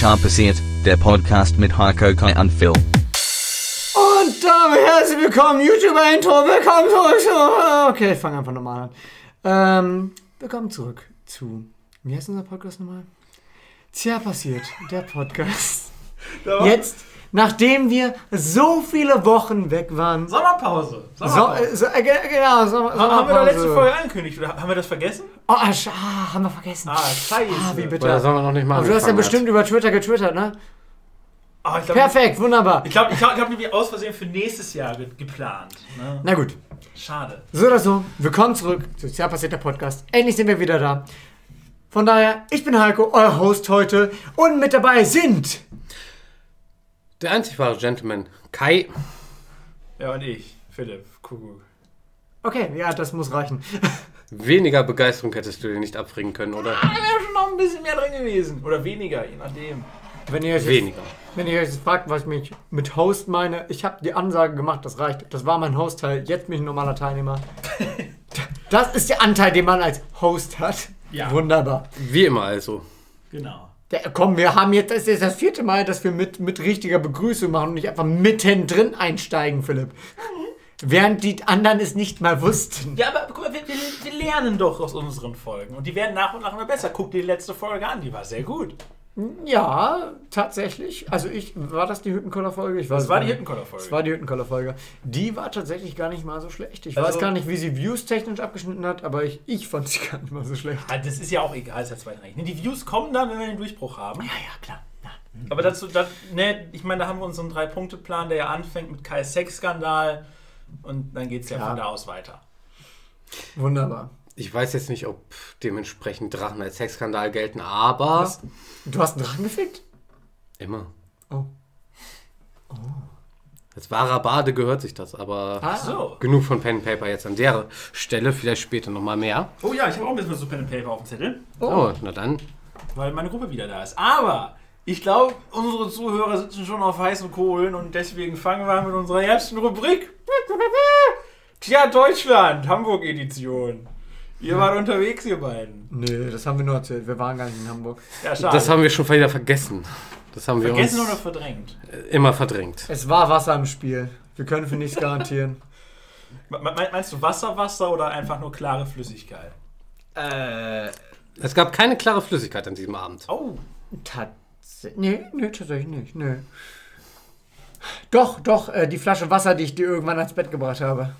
Tja passiert, der Podcast mit Heiko Kai und Phil. Und damit herzlich willkommen, YouTuber-Intro, willkommen zurück. Okay, ich fange einfach nochmal an. Ähm, willkommen zurück zu, wie heißt unser Podcast nochmal? Tja, passiert, der Podcast. Jetzt, nachdem wir so viele Wochen weg waren. Sommerpause. So, Sommerpause. äh, so, äh, ge- genau, Sommer, haben, haben wir doch letzte Sommerpause. Folge angekündigt, oder haben wir das vergessen? Oh, ah, ah, haben wir vergessen. Ah, scheiße. Ah, wie Oder bitter. sollen wir noch nicht mal Aber du hast ja bestimmt über Twitter getwittert, ne? Ah, ich glaube, Perfekt, wunderbar. ich glaube, ich glaub, ich glaub, wir aus Versehen für nächstes Jahr ge geplant. Ne? Na gut. Schade. So oder so, willkommen zurück zu Tja passiert der Podcast. Endlich sind wir wieder da. Von daher, ich bin Heiko, euer Host heute. Und mit dabei sind. Der einzig wahre Gentleman, Kai. Ja, und ich, Philipp, Kuckuck. Okay, ja, das muss reichen. Weniger Begeisterung hättest du dir nicht abbringen können, oder? Da wäre schon noch ein bisschen mehr drin gewesen. Oder weniger, je nachdem. Wenn ihr euch jetzt, Weniger. wenn ihr euch jetzt fragt, was ich mich mit Host meine, ich habe die Ansage gemacht, das reicht. Das war mein Host-Teil, jetzt bin ich ein normaler Teilnehmer. Das ist der Anteil, den man als Host hat. Ja. Wunderbar. Wie immer also. Genau. Der, komm, wir haben jetzt, das ist das vierte Mal, dass wir mit, mit richtiger Begrüßung machen und nicht einfach mittendrin einsteigen, Philipp. Während die anderen es nicht mal wussten. Ja, aber guck mal, wir, wir, wir lernen doch aus unseren Folgen. Und die werden nach und nach immer besser. Guck dir die letzte Folge an, die war sehr gut. Ja, tatsächlich. Also ich, war das die Hüttenkoller-Folge? Das war die. Hüttenkoller-Folge. Das war die Hüttenkoller-Folge. Die war tatsächlich gar nicht mal so schlecht. Ich Also- weiß gar nicht, wie sie Views-technisch abgeschnitten hat, aber ich, ich fand sie gar nicht mal so schlecht. Ah, Das ist ja auch egal, ist ja zweitrangig. Die Views kommen dann, wenn wir den Durchbruch haben. Ja, ja, klar. Ja. Aber dazu, das, ne, ich meine, da haben wir unseren Drei-Punkte-Plan, der ja anfängt mit Kais Sexskandal und dann geht es ja von da aus weiter. Wunderbar. Ich weiß jetzt nicht, ob dementsprechend Drachen als Sexskandal gelten, aber. Was? Du hast einen Drachen gefickt? Immer. Oh. Als wahrer Bade gehört sich das, aber. Ah, So. Genug von Pen and Paper jetzt an der Stelle, vielleicht später nochmal mehr. Oh ja, ich habe auch ein bisschen was zu Pen and Paper auf dem Zettel, Oh, na dann. weil meine Gruppe wieder da ist. Aber ich glaube, unsere Zuhörer sitzen schon auf heißen Kohlen und deswegen fangen wir an mit unserer ersten Rubrik. Tja, Deutschland, Hamburg-Edition. Ihr wart unterwegs, ihr beiden. Nee, das haben wir nur erzählt. Wir waren gar nicht in Hamburg. Ja, schade. Das haben wir schon wieder vergessen. Das haben wir Vergessen uns oder verdrängt? immer verdrängt. Es war Wasser im Spiel. Wir können für nichts garantieren. Me- me- Meinst du Wasser, Wasser oder einfach nur klare Flüssigkeit? äh, Es gab keine klare Flüssigkeit an diesem Abend. Oh, tatsächlich. Nee, nee, tatsächlich nicht. Nee. Doch, doch, äh, die Flasche Wasser, die ich dir irgendwann ans Bett gebracht habe.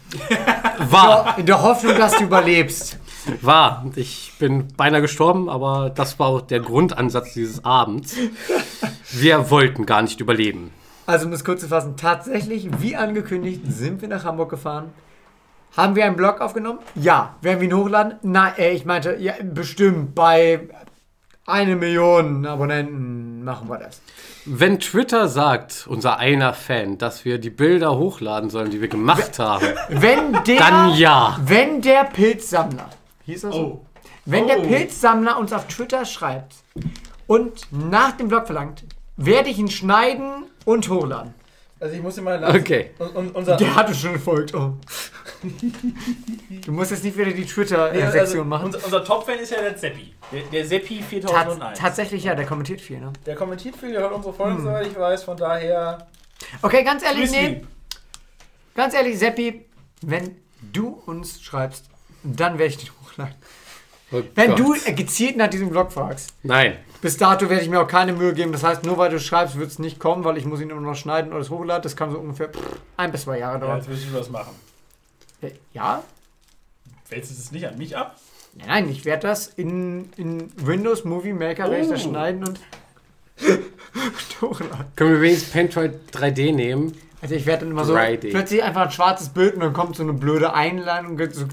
War, In der Hoffnung, dass du überlebst. War. Ich bin beinahe gestorben, aber das war auch der Grundansatz dieses Abends. Wir wollten gar nicht überleben. Also, um es kurz zu fassen, tatsächlich, wie angekündigt, sind wir nach Hamburg gefahren. Haben wir einen Blog aufgenommen? Ja. Werden wir ihn hochladen? Nein, äh, ich meinte, ja, bestimmt bei eine Million Abonnenten machen wir das. Wenn Twitter sagt, unser einer Fan, dass wir die Bilder hochladen sollen, die wir gemacht haben, Wenn der, dann ja. wenn der Pilzsammler, hieß er so? oh. Wenn der Oh. Pilzsammler uns auf Twitter schreibt und nach dem Blog verlangt, werde ich ihn schneiden und hochladen. Also ich muss dir mal lachen. Okay. Und, und unser, Der hatte schon gefolgt. Oh. Du musst jetzt nicht wieder die Twitter-Sektion also, machen. Unser, unser Top-Fan ist ja der Seppi. Der, der Seppi Tats 4001. tatsächlich, ja, der kommentiert viel, ne? Der kommentiert viel, der hört unsere Folgen, soweit ich weiß, von daher. Okay, ganz ehrlich, nee. Ganz ehrlich, Seppi, wenn du uns schreibst, dann werde ich den hochladen. Oh Wenn Gott. du gezielt nach diesem Blog fragst, Nein. bis dato werde ich mir auch keine Mühe geben. Das heißt, nur weil du schreibst, wird es nicht kommen, weil ich muss ihn immer noch schneiden oder es hochladen. Das kann so ungefähr pff, ein bis zwei Jahre Ja, dauern. jetzt willst du das machen. Ja? Wälzt du das nicht an mich ab? Nein, nein, ich werde das in, in Windows Movie Maker werde ich das Oh. schneiden und, und hochladen. Können wir wenigstens Paintroid 3D nehmen? Also ich werde dann immer so Friday. plötzlich einfach ein schwarzes Bild und dann kommt so eine blöde Einladung, so,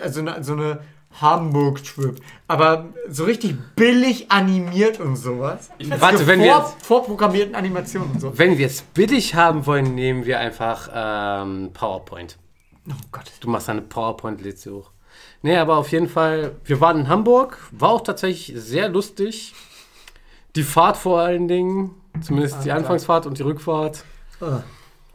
also eine, so eine Hamburg-Trip. Aber so richtig billig animiert und sowas. Warte, wenn wir, Vor, vorprogrammierten Animationen und so. wenn wir es billig haben wollen, nehmen wir einfach ähm, PowerPoint. Oh Gott. Du machst eine PowerPoint-Liste hoch. Nee, aber auf jeden Fall, wir waren in Hamburg, war auch tatsächlich sehr lustig. Die Fahrt vor allen Dingen, zumindest die Ah, klar. Anfangsfahrt und die Rückfahrt. Ah.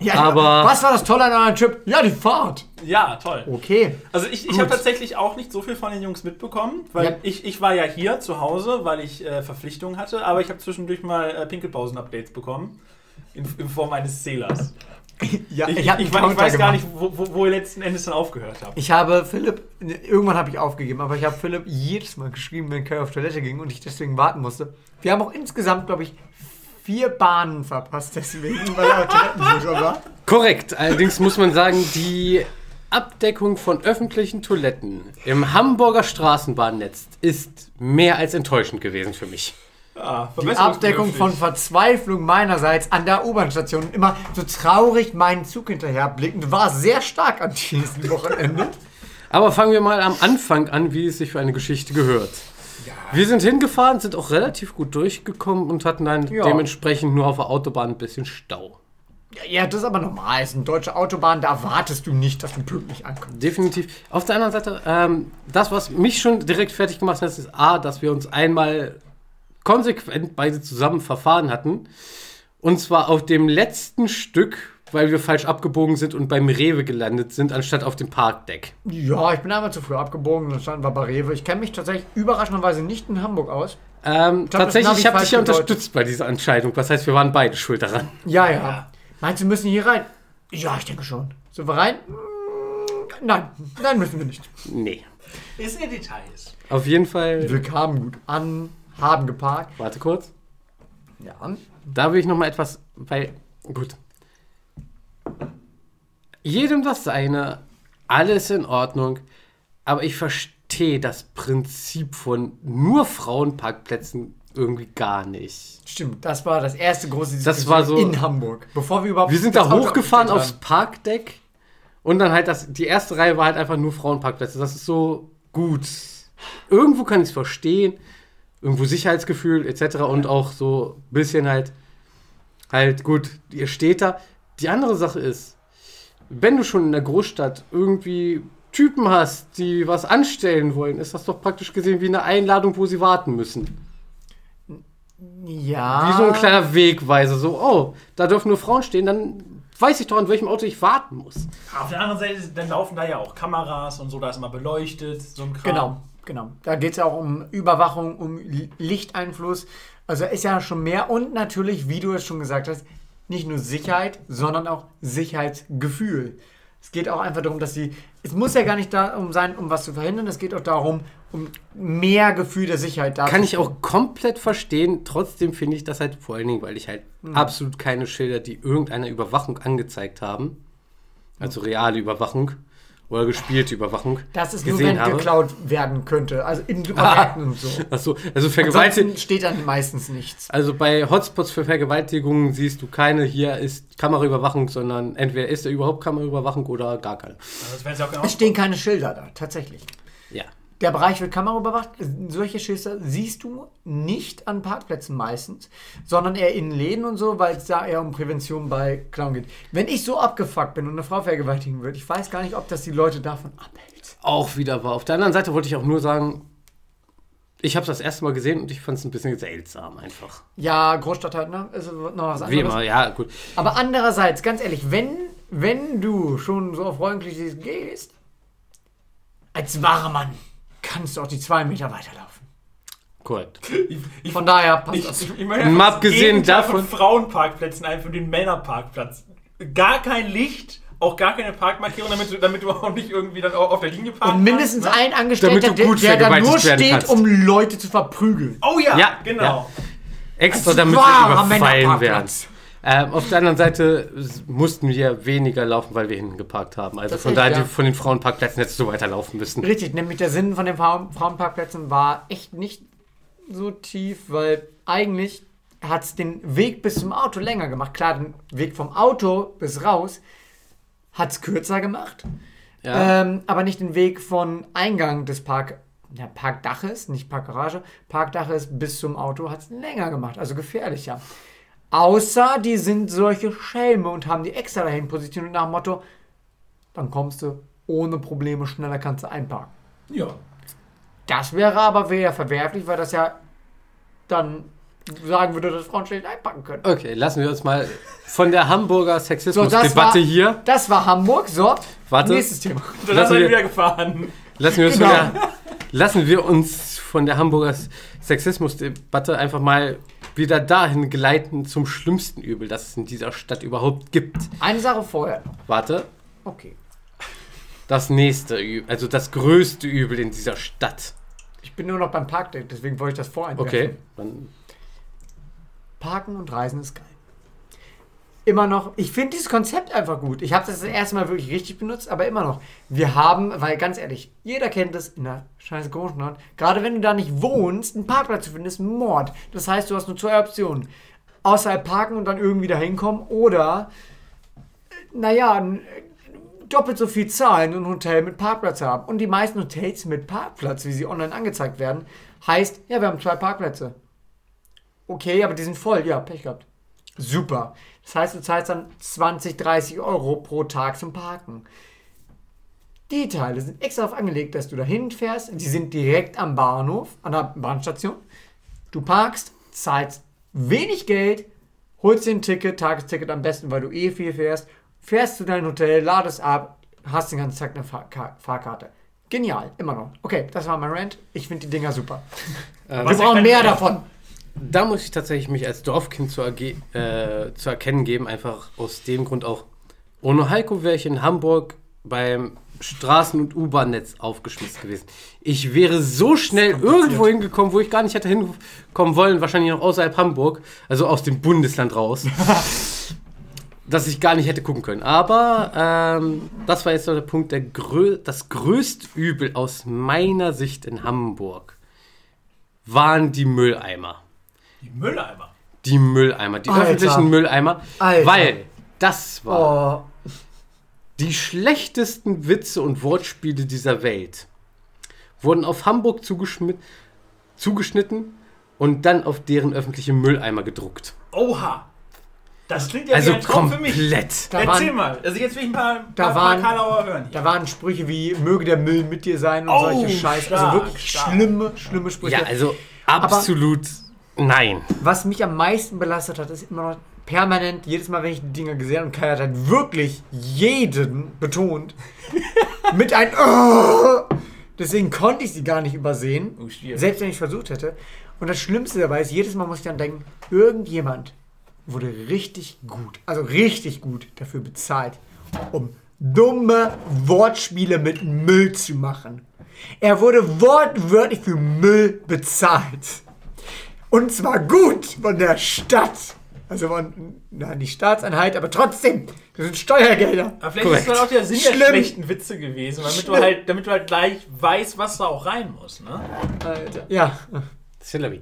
Ja, Aber- was war das Tolle an eurem Trip? Ja, die Fahrt. Ja, toll. Okay. Also ich, ich habe tatsächlich auch nicht so viel von den Jungs mitbekommen, weil Ja. ich, ich war ja hier zu Hause, weil ich äh, Verpflichtungen hatte, aber ich habe zwischendurch mal äh, Pinkelpausen-Updates bekommen. In, in Form eines Zählers. Ja, Ich, ich, ich, ich weiß gar nicht, wo, wo, wo ihr letzten Endes dann aufgehört habt. Ich habe Philipp, irgendwann habe ich aufgegeben, aber ich habe Philipp jedes Mal geschrieben, wenn Kai auf Toilette ging und ich deswegen warten musste. Wir haben auch insgesamt, glaube ich, vier Bahnen verpasst, deswegen, weil er Toilettensucher war. Korrekt. Allerdings muss man sagen, die Abdeckung von öffentlichen Toiletten im Hamburger Straßenbahnnetz ist mehr als enttäuschend gewesen für mich. Ah, Die Abdeckung von Verzweiflung meinerseits an der U-Bahn-Station immer so traurig meinen Zug hinterherblickend war sehr stark an diesem Wochenende. Aber fangen wir mal am Anfang an, wie es sich für eine Geschichte gehört. Wir sind hingefahren, sind auch relativ gut durchgekommen und hatten dann Ja. dementsprechend nur auf der Autobahn ein bisschen Stau. Ja, das ist aber normal. Es ist eine deutsche Autobahn, da erwartest du nicht, dass du pünktlich ankommst. Definitiv. Auf der anderen Seite, ähm, das, was mich schon direkt fertig gemacht hat, ist A, dass wir uns einmal konsequent beide zusammen verfahren hatten. Und zwar auf dem letzten Stück, weil wir falsch abgebogen sind und beim Rewe gelandet sind, anstatt auf dem Parkdeck. Ja, ich bin einmal zu früh abgebogen, dann standen wir bei Rewe. Ich kenne mich tatsächlich überraschenderweise nicht in Hamburg aus. Ähm, glaub, das tatsächlich, ich habe dich ja unterstützt bei dieser Entscheidung. Was heißt, wir waren beide schuld daran. Ja, ja. Meinst du, wir müssen hier rein? Ja, ich denke schon. Sind wir rein? Mm, Nein, nein, müssen wir nicht. Nee. Ist ja Details. Auf jeden Fall. Wir kamen gut an, haben geparkt. Warte kurz. Ja. Da will ich noch mal etwas, weil, gut. Jedem das seine, alles in Ordnung, aber ich verstehe das Prinzip von nur Frauenparkplätzen irgendwie gar nicht. Stimmt, das war das erste große Das Diskussion war so- in Hamburg. Bevor wir überhaupt Wir sind das da hochgefahren aufs Parkdeck und dann halt das, die erste Reihe war halt einfach nur Frauenparkplätze. Das ist so gut. Irgendwo kann ich es verstehen, irgendwo Sicherheitsgefühl etc. und auch so ein bisschen halt, halt gut, ihr steht da. Die andere Sache ist, wenn du schon in der Großstadt irgendwie Typen hast, die was anstellen wollen, ist das doch praktisch gesehen wie eine Einladung, wo sie warten müssen. Ja. Wie so ein kleiner Wegweiser. So, oh, da dürfen nur Frauen stehen, dann weiß ich doch, an welchem Auto ich warten muss. Auf der anderen Seite dann laufen da ja auch Kameras und so, da ist immer beleuchtet, so ein Kram. Genau, genau. Da geht es ja auch um Überwachung, um Li- Lichteinfluss. Also ist ja schon mehr und natürlich, wie du es schon gesagt hast, nicht nur Sicherheit, sondern auch Sicherheitsgefühl. Es geht auch einfach darum, dass sie. Es muss ja gar nicht darum sein, um was zu verhindern. Es geht auch darum, um mehr Gefühl der Sicherheit da Kann ich auch komplett verstehen. Trotzdem finde ich das halt vor allen Dingen, weil ich halt Hm. absolut keine Schilder, die irgendeine Überwachung angezeigt haben, also reale Überwachung oder gespielte Überwachung, Dass es nur gesehen wenn habe. geklaut werden könnte. Also in Supermärkten und so. Achso, also Vergewaltigung. Steht dann meistens nichts. Also bei Hotspots für Vergewaltigungen siehst du keine, hier ist Kameraüberwachung, sondern entweder ist da überhaupt Kameraüberwachung oder gar keine. Also das Es stehen keine Schilder da, tatsächlich. Ja. Der Bereich wird kameraüberwacht. Solche Schilder siehst du nicht an Parkplätzen meistens, sondern eher in Läden und so, weil es da eher um Prävention bei Clown geht. Wenn ich so abgefuckt bin und eine Frau vergewaltigen würde, ich weiß gar nicht, ob das die Leute davon abhält. Auch wieder war. Auf der anderen Seite wollte ich auch nur sagen, ich habe es das erste Mal gesehen und ich fand es ein bisschen seltsam einfach. Ja, Großstadt halt, ne? Ist noch was Wie anderes. immer, ja, gut. Aber andererseits, ganz ehrlich, wenn, wenn du schon so auf freundlich gehst, als wahrer Mann kannst du auch die zwei Meter weiterlaufen. Korrekt. Ich, Von daher passt ich, das. ich, ich meine, Mal das abgesehen davon- von Frauenparkplätzen ein für den Männerparkplatz. Gar kein Licht, auch gar keine Parkmarkierung, damit du, damit du auch nicht irgendwie dann auf der Linie parken Und mindestens kannst, ne? ein Angestellter, Damit du der, der da nur steht, kannst. um Leute zu verprügeln. Oh ja, Ja, genau. ja. Extra damit wir wahrer überfallen werden. Ähm, auf der anderen Seite mussten wir weniger laufen, weil wir hinten geparkt haben. Also Das von daher, ja. von den Frauenparkplätzen hättest du weiterlaufen müssen. Richtig, nämlich der Sinn von den Frauen Frauenparkplätzen war echt nicht so tief, weil eigentlich hat es den Weg bis zum Auto länger gemacht. Klar, den Weg vom Auto bis raus hat es kürzer gemacht, Ja. ähm, aber nicht den Weg von Eingang des Park, ja, Parkdaches, nicht Parkgarage, Parkdaches bis zum Auto hat es länger gemacht, also gefährlicher. Außer die sind solche Schelme und haben die extra dahin positioniert nach dem Motto, dann kommst du ohne Probleme schneller kannst du einparken. Ja. Das wäre aber wieder verwerflich, weil das ja dann sagen würde, dass Frauen schlecht einpacken können. Okay, lassen wir uns mal von der Hamburger So, Sexismusdebatte war, hier. Das war Hamburg. So, Warte. nächstes Thema. Dann Lassen wir- wieder gefahren. Lassen wir, uns Genau. von der, lassen wir uns von der Hamburger Sexismusdebatte einfach mal wieder dahin geleiten zum schlimmsten Übel, das es in dieser Stadt überhaupt gibt. Eine Sache vorher. Warte, Okay. das nächste Übel, also das größte Übel in dieser Stadt. Ich bin nur noch beim Parkdate, deswegen wollte ich das voreinwerfen. Okay, dann Parken und Reisen ist geil. Immer noch, ich finde dieses Konzept einfach gut. Ich habe das das erste Mal wirklich richtig benutzt, aber immer noch. Wir haben, weil ganz ehrlich, jeder kennt es in der scheiß Großstadt, gerade wenn du da nicht wohnst, einen Parkplatz zu finden, ist Mord. Das heißt, du hast nur zwei Optionen. Außerhalb parken und dann irgendwie da hinkommen oder, äh, naja, doppelt so viel zahlen und ein Hotel mit Parkplatz haben. Und die meisten Hotels mit Parkplatz, wie sie online angezeigt werden, heißt, ja, wir haben zwei Parkplätze. Okay, aber die sind voll. Ja, Pech gehabt. Super. Das heißt, du zahlst dann 20, 30 Euro pro Tag zum Parken. Die Teile sind extra darauf angelegt, dass du dahin fährst. Die sind direkt am Bahnhof, an der Bahnstation. Du parkst, zahlst wenig Geld, holst dir ein Ticket, Tagesticket am besten, weil du eh viel fährst, fährst zu deinem Hotel, ladest ab, hast den ganzen Tag eine Fahrka Fahrkarte. Genial, immer noch. Okay, das war mein Rant. Ich finde die Dinger super. Wir Was ich brauchen dann- mehr davon. Da muss ich tatsächlich mich als Dorfkind zu, äh, zu erkennen geben, einfach aus dem Grund auch. Ohne Heiko wäre ich in Hamburg beim Straßen- und U-Bahn-Netz aufgeschmissen gewesen. Ich wäre so schnell irgendwo hingekommen, wo ich gar nicht hätte hinkommen wollen, wahrscheinlich noch außerhalb Hamburg, also aus dem Bundesland raus, dass ich gar nicht hätte gucken können. Aber ähm, das war jetzt so der Punkt, der grö das größte Übel aus meiner Sicht in Hamburg waren die Mülleimer Die Mülleimer. die Mülleimer, die Alter. öffentlichen Mülleimer, Alter. weil das war Oh, die schlechtesten Witze und Wortspiele dieser Welt. Wurden auf Hamburg zugeschnitten und dann auf deren öffentliche Mülleimer gedruckt. Oha. Das klingt ja Also wie ein Traum für mich. komplett. Da Erzähl waren- mal. Also jetzt will ich ein paar, Da paar, waren- paar Karlauer hören. Hier. Da waren Sprüche wie, möge der Müll mit dir sein und Oh, solche Scheiße. Also wirklich stark. schlimme, schlimme Sprüche. Ja, also absolut nein. Was mich am meisten belastet hat, ist immer noch permanent, jedes Mal, wenn ich die Dinger gesehen habe, und Kai hat halt wirklich jeden betont, mit ein oh! Deswegen konnte ich sie gar nicht übersehen, Oh, selbst wenn ich versucht hätte. Und das Schlimmste dabei ist, jedes Mal muss ich dann denken, irgendjemand wurde richtig gut, also richtig gut dafür bezahlt, um dumme Wortspiele mit Müll zu machen. Er wurde wortwörtlich für Müll bezahlt. Und zwar gut von der Stadt. Also von, na, nicht Staatseinheit, aber trotzdem, das sind Steuergelder. Aber vielleicht ist das Korrekt. auch der Sinn der Schlimm. schlechten Witze gewesen, damit du, halt, damit du halt gleich weißt, was da auch rein muss. Ne? Alter. Ja, Celebi.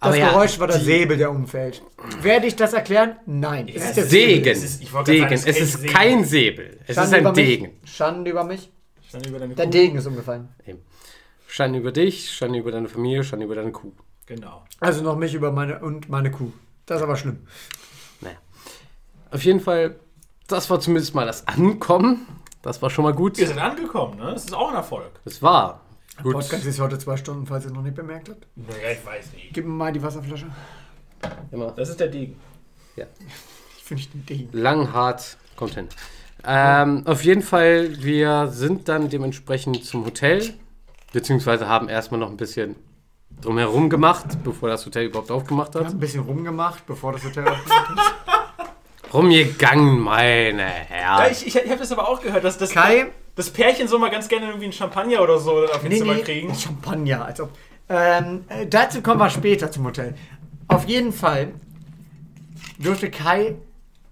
das ja, Geräusch war der Säbel, der umfällt. Werde ich das erklären? Nein. Es ist der Degen. Es ist- Degen. sagen, Es es ist kein Säbel. Es Schande ist ein mich. Degen. Schande über mich. Stand über deine Der Kuh. Degen ist umgefallen. Schande über dich, Schande über deine Familie, Schande über deine Kuh. Genau. Also noch mich über meine und meine Kuh. Das ist aber schlimm. Naja. Auf jeden Fall, das war zumindest mal das Ankommen. Das war schon mal gut. Wir sind angekommen, ne? Das ist auch ein Erfolg. Das war gut. Podcast ist heute zwei Stunden, falls ihr es noch nicht bemerkt habt. Naja, ich weiß nicht. Gib mir mal die Wasserflasche. Immer Das ist der Degen. Ich finde den Degen. lang, hart, kommt hin. Ähm, auf jeden Fall, wir sind dann dementsprechend zum Hotel, beziehungsweise haben erstmal noch ein bisschen drumherum gemacht, bevor das Hotel überhaupt aufgemacht hat. haben ein bisschen rumgemacht, bevor das Hotel aufgemacht ist. Rumgegangen, meine Ja, Herren. ich ich, ich habe das aber auch gehört, dass das, Kai? das Pärchen soll mal ganz gerne irgendwie einen Champagner oder so auf den Zimmer kriegen. Champagner, als ob. Ähm, äh, dazu kommen wir später zum Hotel. Auf jeden Fall durfte Kai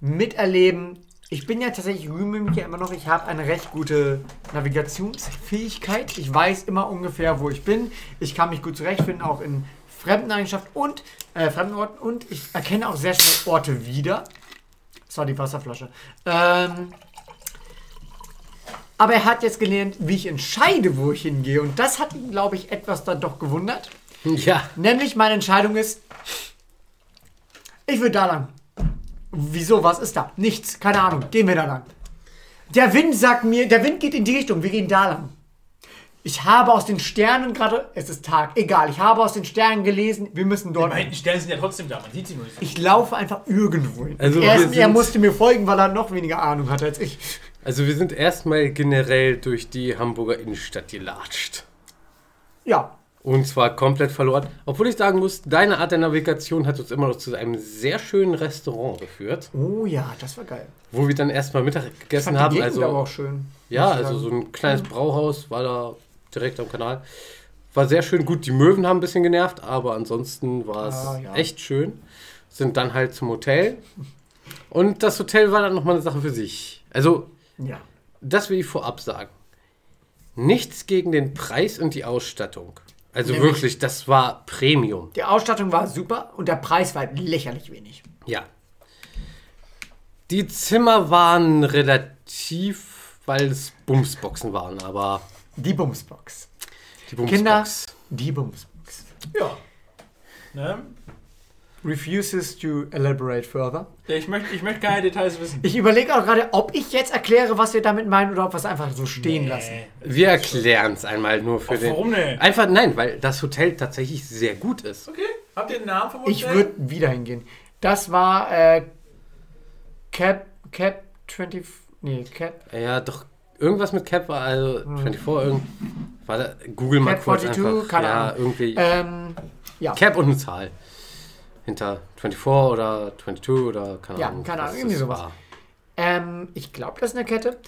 miterleben. Ich bin ja tatsächlich, rühme mich ja immer noch, ich habe eine recht gute Navigationsfähigkeit. Ich weiß immer ungefähr, wo ich bin. Ich kann mich gut zurechtfinden, auch in fremden Eigenschaften und äh, fremden Orten. Und ich erkenne auch sehr schnell Orte wieder. Das war die Wasserflasche. Ähm, aber er hat jetzt gelernt, wie ich entscheide, wo ich hingehe. Und das hat ihn, glaube ich, etwas dann doch gewundert. Ja, Nämlich meine Entscheidung ist, ich will da lang. Wieso? Was ist da? Nichts. Keine Ahnung. Gehen wir da lang. Der Wind sagt mir, der Wind geht in die Richtung. Wir gehen da lang. Ich habe aus den Sternen gerade, es ist Tag, egal, ich habe aus den Sternen gelesen, wir müssen dort. Die Sterne sind ja trotzdem da, man sieht sie nur nicht. Ich laufe einfach irgendwo hin. Also er, er musste mir folgen, weil er noch weniger Ahnung hatte als ich. Also wir sind erstmal generell durch die Hamburger Innenstadt gelatscht. Ja, Und zwar komplett verloren. Obwohl ich sagen muss, deine Art der Navigation hat uns immer noch zu einem sehr schönen Restaurant geführt, oh ja, das war geil. wo wir dann erstmal Mittag gegessen haben. Gegend Also aber auch schön. Ja, also so ein kleines Brauhaus war da direkt am Kanal. War sehr schön. Gut, die Möwen haben ein bisschen genervt, aber ansonsten war es Ah, ja. echt schön. Sind dann halt zum Hotel. Und das Hotel war dann nochmal eine Sache für sich. Also, Ja. das will ich vorab sagen. Nichts gegen den Preis und die Ausstattung. Also Nämlich- wirklich, das war Premium. Die Ausstattung war super und der Preis war lächerlich wenig. Ja. Die Zimmer waren relativ, weil es Bumsboxen waren, aber Die Bumsbox. die Kinder, Bumsbox. die Bumsbox. Ja. Ne? Refuses to elaborate further. Ich möchte, ich möchte keine Details wissen. Ich überlege auch gerade, ob ich jetzt erkläre, was wir damit meinen oder ob wir es einfach so stehen lassen. Wir erklären es einmal nur für Ach, den. warum denn? Einfach nein, weil das Hotel tatsächlich sehr gut ist. Okay, habt ihr den Namen vom Ich Hotel? würde wieder hingehen. Das war äh, Cap, Cap 20, nee, Cap, Ja, doch irgendwas mit Cap war also 24 irgend war da, Google mal Cap kurz 42, einfach. keine ja, Ahnung. irgendwie ähm, ja. Cap und eine Zahl hinter 24 oder 22 oder keine Ja, Ahnung. keine was Ahnung, irgendwie sowas. Ähm, ich glaube, das ist eine Kette.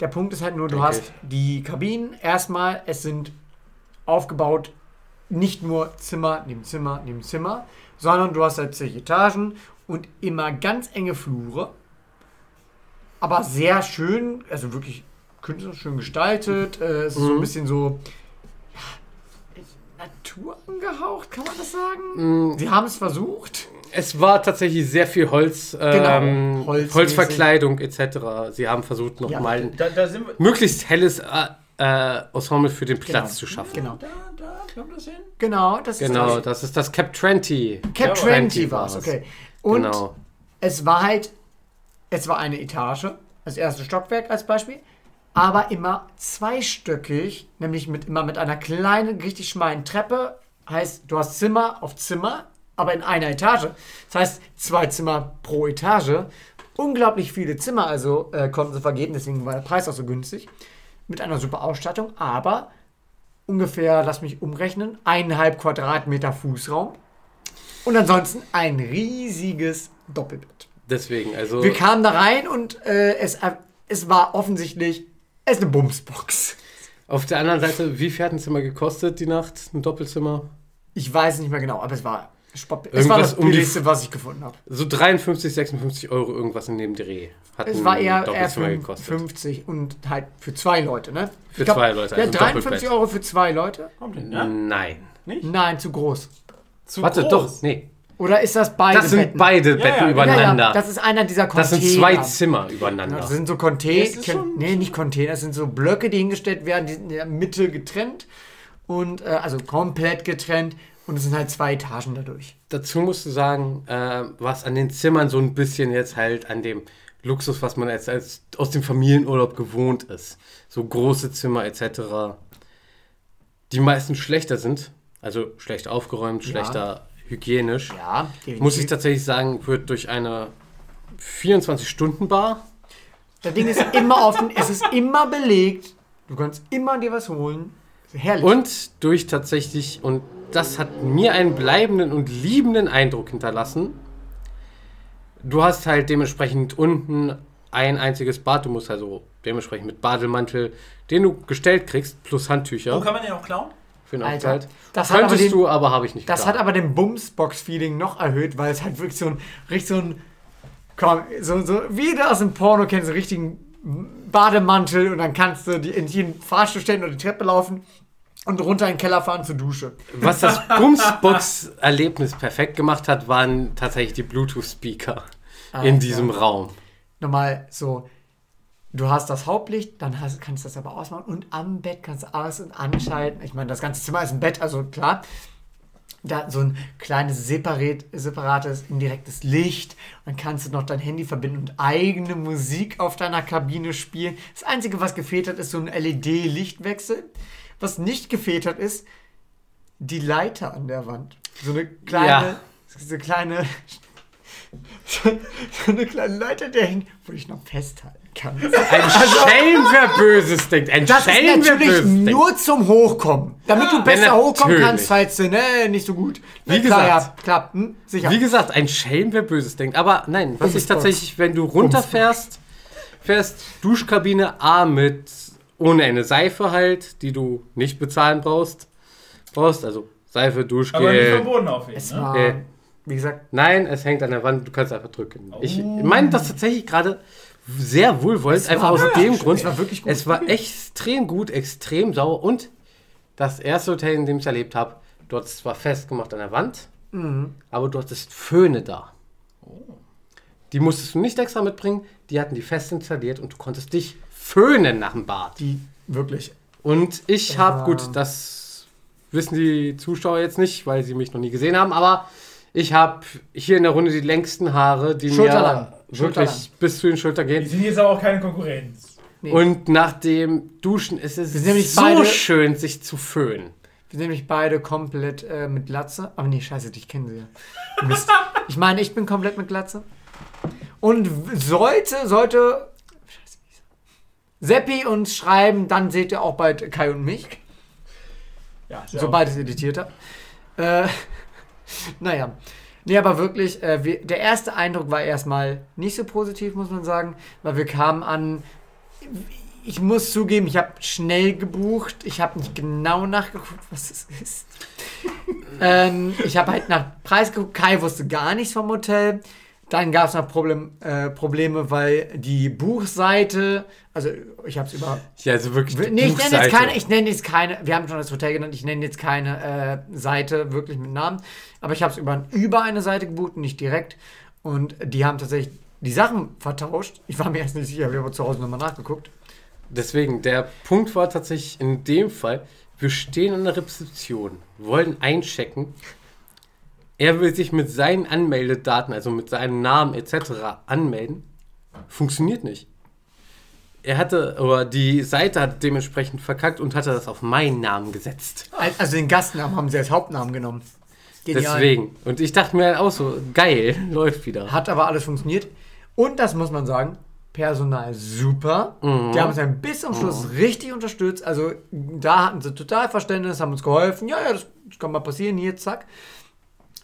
Der Punkt ist halt nur, du Denke hast die Kabinen. Erstmal, es sind aufgebaut nicht nur Zimmer neben Zimmer neben Zimmer, sondern du hast halt zig Etagen und immer ganz enge Flure. Aber sehr schön, also wirklich künstlerisch schön gestaltet. Äh, es ist so ein Mhm. bisschen so ja, Natur angehaucht, kann man das sagen? Mm, Sie haben es versucht. Es war tatsächlich sehr viel Holz, ähm, Genau. Holzverkleidung etc. Sie haben versucht, Ja. nochmal ein Da, da sind wir. möglichst helles äh, äh, Ensemble für den Platz Genau. zu schaffen. Genau. Da, da, kommt das hin? Genau, das ist Genau, das. das ist das Cap 20. Cap Ja, 20 20 war es, okay. Und genau. es war halt, es war eine Etage, das erste Stockwerk als Beispiel, aber immer zweistöckig, nämlich mit immer mit einer kleinen, richtig schmalen Treppe. Heißt, du hast Zimmer auf Zimmer, aber in einer Etage. Das heißt, zwei Zimmer pro Etage. Unglaublich viele Zimmer also äh, konnten sie vergeben, deswegen war der Preis auch so günstig. Mit einer super Ausstattung, aber ungefähr, lass mich umrechnen, eineinhalb Quadratmeter Fußraum. Und ansonsten ein riesiges Doppelbett. Deswegen, also. Wir kamen da rein und äh, es, äh, es war offensichtlich, es ist eine Bumsbox. Auf der anderen Seite, wie viel hat ein Zimmer gekostet die Nacht? Ein Doppelzimmer? Ich weiß nicht mehr genau, aber es war Spott. Es war das um billigste, was ich gefunden habe. So 53, 56 Euro irgendwas in dem Dreh. Hat Es war eher, eher Doppelzimmer fün- gekostet. 50 und halt für zwei Leute, ne? Für glaub, zwei Leute, Ja, also 53 Doppelbett. Euro für zwei Leute? Kommt hin, ne? Nein. Nein, zu groß. Zu Warte, groß. doch, nee. Oder ist das beide Das sind Betten? beide Ja, Betten ja, genau. übereinander. Ja, ja, das ist einer dieser das Container. sind zwei Zimmer Ja, übereinander. das sind so Container. Das Nee, nicht Container, das sind so Blöcke, die hingestellt werden, die sind in der Mitte getrennt. Und äh, also komplett getrennt. Und es sind halt zwei Etagen dadurch. Dazu musst du sagen, äh, was an den Zimmern so ein bisschen jetzt halt an dem Luxus, was man jetzt als aus dem Familienurlaub gewohnt ist. So große Zimmer etc. Die meisten schlechter sind. Also schlecht aufgeräumt, Ja. schlechter hygienisch. Ja, Muss ich tatsächlich sagen, wird durch eine 24-Stunden-Bar Das Ding ist immer offen, es ist immer belegt. Du kannst immer dir was holen. Herrlich. und durch tatsächlich, und das hat mir einen bleibenden und liebenden Eindruck hinterlassen. Du hast halt dementsprechend unten ein einziges Bad. Du musst also dementsprechend mit Bademantel, den du gestellt kriegst, plus Handtücher Oh, kann man den auch klauen? Für eine Alter, Hochzeit. das hat aber Könntest den- du, aber habe ich nicht Das getan. hat aber den Bumsbox-Feeling noch erhöht, weil es halt wirklich so ein, richtig so ein, komm, so, so, wie du aus dem Porno kennst, so einen richtigen Bademantel und dann kannst du die, in jeden Fahrstuhl stellen oder die Treppe laufen und runter in den Keller fahren zur Dusche. Was das Bumsbox-Erlebnis perfekt gemacht hat, waren tatsächlich die Bluetooth-Speaker in diesem Raum. Nochmal so, du hast das Hauptlicht, dann hast, kannst du das aber ausmachen und am Bett kannst du aus- und anschalten. Ich meine, das ganze Zimmer ist ein Bett, also klar. Da so ein kleines separat, separates indirektes Licht. Dann kannst du noch dein Handy verbinden und eigene Musik auf deiner Kabine spielen. Das Einzige, was gefehlt hat, ist so ein LED-Lichtwechsel. Was nicht gefehlt hat, ist die Leiter an der Wand. So eine kleine, Ja. so eine kleine, so eine kleine Leiter, der hängt, wo ich noch festhalten kann. Ein Schelm, wer Böses denkt. Ein Das Schelm, ist wer natürlich Böses denkt. nur zum Hochkommen. Damit du besser Ja, hochkommen kannst, falls du, ne, nicht so gut. Wie klar, gesagt. ja, klar, hm, sicher. Wie gesagt, ein Schelm, wer Böses denkt. Aber nein, was ich Bumsbox. tatsächlich, wenn du runterfährst, fährst Duschkabine A mit ohne eine Seife halt, die du nicht bezahlen brauchst. Brauchst also Seife, Aber nicht Duschgel. verboten aufheben. es Ne? war, Äh. wie gesagt, Nein, es hängt an der Wand, du kannst einfach drücken. Ich meine das tatsächlich gerade sehr wohlwollend, einfach aus dem Grund. es war wirklich gut. Es war extrem gut, extrem sauer und das erste Hotel, in dem ich es erlebt habe, dort ist zwar festgemacht an der Wand, Mhm. aber dort ist Föhne da. Die musstest du nicht extra mitbringen, die hatten die fest installiert und du konntest dich föhnen nach dem Bad. die wirklich. Und ich habe, Ja. gut, das wissen die Zuschauer jetzt nicht, weil sie mich noch nie gesehen haben, aber ich habe hier in der Runde die längsten Haare, die Schulterlang. mir Schulterlang. wirklich bis zu den Schultern Die gehen. sind jetzt aber auch keine Konkurrenz. Nee. Und nach dem Duschen ist es so beide- schön, sich zu föhnen. Wir sind nämlich beide komplett äh, mit Glatze. Aber nee, scheiße, dich kennen sie ja. Mist. Ich meine, ich bin komplett mit Glatze. Und sollte, sollte scheiße, wie ist? Seppi uns schreiben, dann seht ihr auch bald Kai und mich. Ja Sobald ich es editiert habe. Äh, naja. Nee, aber wirklich, äh, wir, der erste Eindruck war erstmal nicht so positiv, muss man sagen, weil wir kamen an. Ich muss zugeben, ich habe schnell gebucht. Ich habe nicht genau nachgeguckt, was es ist. ähm, ich habe halt nach Preis geguckt. Kai wusste gar nichts vom Hotel. Dann gab es noch Problem, äh, Probleme, weil die Buchseite, also ich habe es über Ja, also wirklich. die Nee, ich nenne jetzt keine, ich nenne jetzt keine, wir haben schon das Hotel genannt, ich nenne jetzt keine äh, Seite wirklich mit Namen, aber ich habe es über, über eine Seite gebucht, nicht direkt. Und die haben tatsächlich die Sachen vertauscht. Ich war mir erst nicht sicher, wir haben zu Hause nochmal nachgeguckt. Deswegen, der Punkt war tatsächlich in dem Fall, wir stehen an der Rezeption, wollen einchecken. Er will sich mit seinen Anmeldedaten, also mit seinem Namen etc. anmelden. Funktioniert nicht. Er hatte, oder die Seite hat dementsprechend verkackt und hatte das auf meinen Namen gesetzt. Al- Also den Gastnamen haben sie als Hauptnamen genommen. Genial. Deswegen. Und ich dachte mir halt auch so, geil, läuft wieder. Hat aber alles funktioniert. Und das muss man sagen, Personal super. Die haben uns ein bis zum Schluss richtig unterstützt. Also da hatten sie total Verständnis, haben uns geholfen. Ja, ja, das kann mal passieren, hier, zack.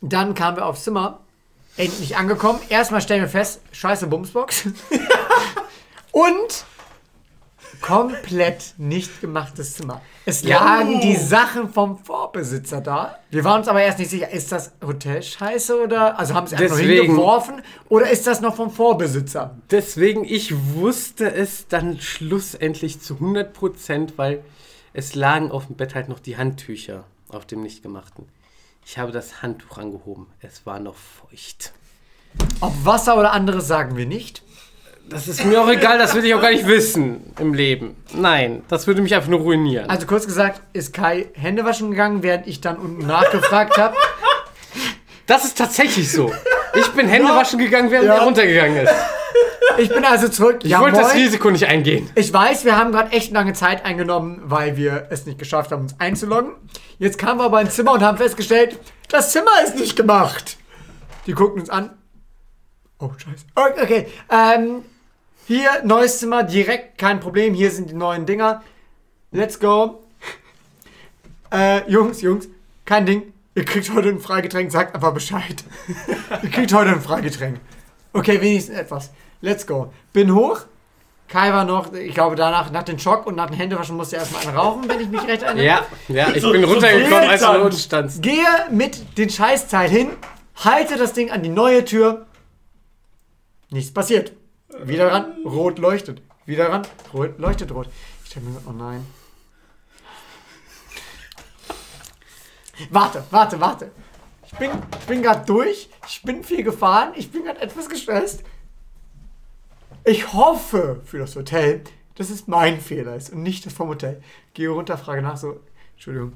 Dann kamen wir aufs Zimmer, endlich angekommen. Erstmal stellen wir fest, scheiße Bumsbox. Und komplett nicht gemachtes Zimmer. Es Ja. lagen die Sachen vom Vorbesitzer da. Wir waren uns aber erst nicht sicher, ist das Hotel scheiße oder, also haben sie einfach nur hingeworfen oder ist das noch vom Vorbesitzer? Deswegen, ich wusste es dann schlussendlich zu 100%, weil es lagen auf dem Bett halt noch die Handtücher auf dem nicht gemachten. Ich habe das Handtuch angehoben. Es war noch feucht. Ob Wasser oder anderes sagen wir nicht. Das ist mir auch egal, das will ich auch gar nicht wissen im Leben. Nein, das würde mich einfach nur ruinieren. Also kurz gesagt, ist Kai Hände waschen gegangen, während ich dann unten nachgefragt habe. Das ist tatsächlich so. Ich bin Hände waschen gegangen, während Ja. er runtergegangen ist. Ich bin also zurück. Ich ja, wollte das moin. Risiko nicht eingehen. Ich weiß, wir haben gerade echt lange Zeit eingenommen, weil wir es nicht geschafft haben, uns einzuloggen. Jetzt kamen wir aber ins Zimmer und haben festgestellt, das Zimmer ist nicht gemacht. Die gucken uns an. Oh, scheiße. Okay, okay. Ähm, hier, neues Zimmer, direkt, kein Problem. Hier sind die neuen Dinger. Let's go. Äh, Jungs, Jungs, kein Ding. Ihr kriegt heute ein Freigetränk, sagt einfach Bescheid. Ihr kriegt heute ein Freigetränk. Okay, wenigstens etwas. Let's go. Bin hoch. Kai war noch, ich glaube, danach, nach dem Schock und nach dem Händewaschen musste er erstmal einen rauchen, wenn ich mich recht erinnere. Ja, ja, ich So- bin so runtergekommen, als du unten standst. Gehe mit den Scheißteil hin, halte das Ding an die neue Tür. Nichts passiert. Wieder ran, rot leuchtet. Wieder ran, rot leuchtet rot. Ich dachte mir, so, oh nein. Warte, warte, warte. Ich bin, ich bin gerade durch. Ich bin viel gefahren. Ich bin gerade etwas gestresst. Ich hoffe für das Hotel, dass es mein Fehler ist und nicht das vom Hotel. Gehe runter, frage nach so, Entschuldigung.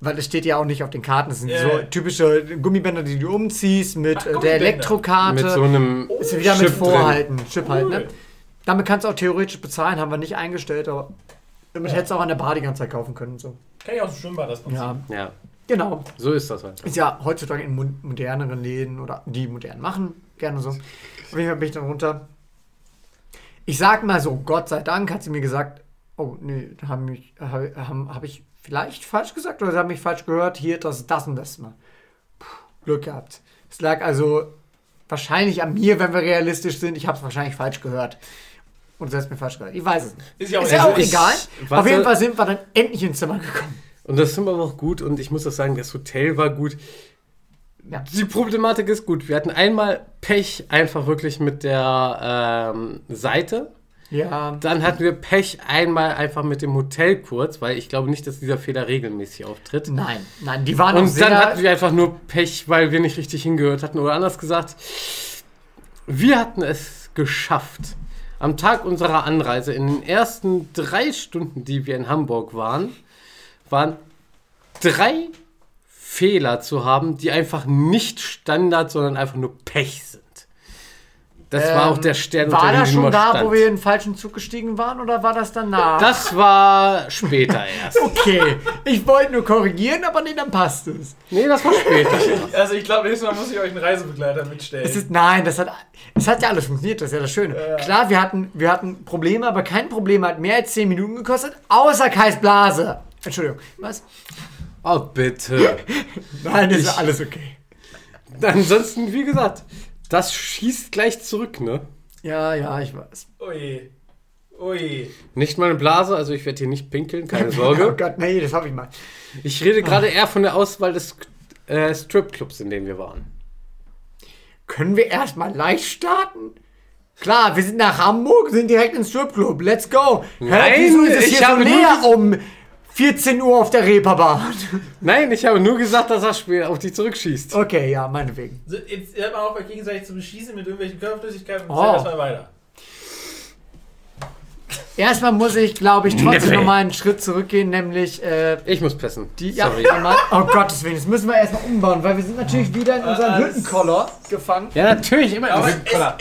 Weil es steht ja auch nicht auf den Karten. Das sind Ja, so ja. typische Gummibänder, die du umziehst mit Ach, äh, der. Elektrokarte. Mit so einem ist ja wieder mit Chip drin. Vorhalten, Chip halt, ne? Cool. Damit kannst du auch theoretisch bezahlen, haben wir nicht eingestellt, aber Damit hättest du auch an der Bar die ganze Zeit kaufen können. und So. Kann ich aus dem Schwimmbad das. Ja, Ja, genau. so ist das halt. Ist ja heutzutage in mo- moderneren Läden oder die modern machen, gerne so. Auf jeden Fall bin ich dann runter. Ich sag mal so, Gott sei Dank hat sie mir gesagt, oh nee, da haben mich, habe hab ich vielleicht falsch gesagt oder sie haben mich falsch gehört, hier, das ist das und das mal. Puh, Glück gehabt. Es lag also wahrscheinlich an mir, wenn wir realistisch sind. Ich habe es wahrscheinlich falsch gehört. Und sie hat es mir falsch gehört. Ich weiß es nicht. Ist ja auch Ist ja also auch ich- egal. Auf jeden Fall sind wir dann endlich ins Zimmer gekommen. Und das Zimmer war auch gut und ich muss auch sagen, das Hotel war gut. Ja. Die Problematik ist gut. Wir hatten einmal Pech einfach wirklich mit der ähm, Seite. Ja, Dann hatten wir Pech einmal einfach mit dem Hotel kurz, weil ich glaube nicht, dass dieser Fehler regelmäßig auftritt. nein, nein, die waren Und dann hatten wir einfach nur Pech, weil wir nicht richtig hingehört hatten. Oder anders gesagt, wir hatten es geschafft. Am Tag unserer Anreise, in den ersten drei Stunden, die wir in Hamburg waren, waren drei Fehler zu haben, die einfach nicht Standard, sondern einfach nur Pech sind. Das war auch der Stern, Ähm, War das schon da, stand. wo wir in den falschen Zug gestiegen waren, oder war das danach? Das war später erst. okay, ich wollte nur korrigieren, aber nee, dann passt es. Nee, das war später. Also ich glaube, nächstes Mal muss ich euch einen Reisebegleiter mitstellen. Es ist, nein, das hat, es hat ja alles funktioniert, das ist ja das Schöne. Klar, wir hatten, wir hatten Probleme, aber kein Problem hat mehr als 10 Minuten gekostet, außer Kais Blase. Entschuldigung, was? Oh, bitte. Nein, das ist Ich- alles okay. Ansonsten, wie gesagt, das schießt gleich zurück, ne? Ja, ja, ich weiß. Ui. Ui. Nicht meine Blase, also ich werde hier nicht pinkeln, keine Oh Sorge. Gott, nee, das habe ich mal. Ich rede gerade eher von der Auswahl des äh, Stripclubs, in dem wir waren. Können wir erstmal leicht starten? Klar, wir sind nach Hamburg, sind direkt ins Stripclub. Let's go. Hä, Nein, wieso ist es ich so habe nur leer um 14 Uhr auf der Reeperbahn? Nein, ich habe nur gesagt, dass das Spiel auf dich zurückschießt. Okay, ja, meinetwegen. So, jetzt hört man auf, euch gegenseitig zu beschießen mit irgendwelchen Körperflüssigkeiten und Oh. oh. erstmal weiter. Erstmal muss ich, glaube ich, trotzdem Nee. nochmal einen Schritt zurückgehen, nämlich äh, Ich muss pissen. die. Ja, Sorry. einmal, oh Gottes Willen, das müssen wir erstmal umbauen, weil wir sind natürlich wieder in unserem Äh, Hüttenkoller gefangen. Ja, natürlich, immer. Aber es,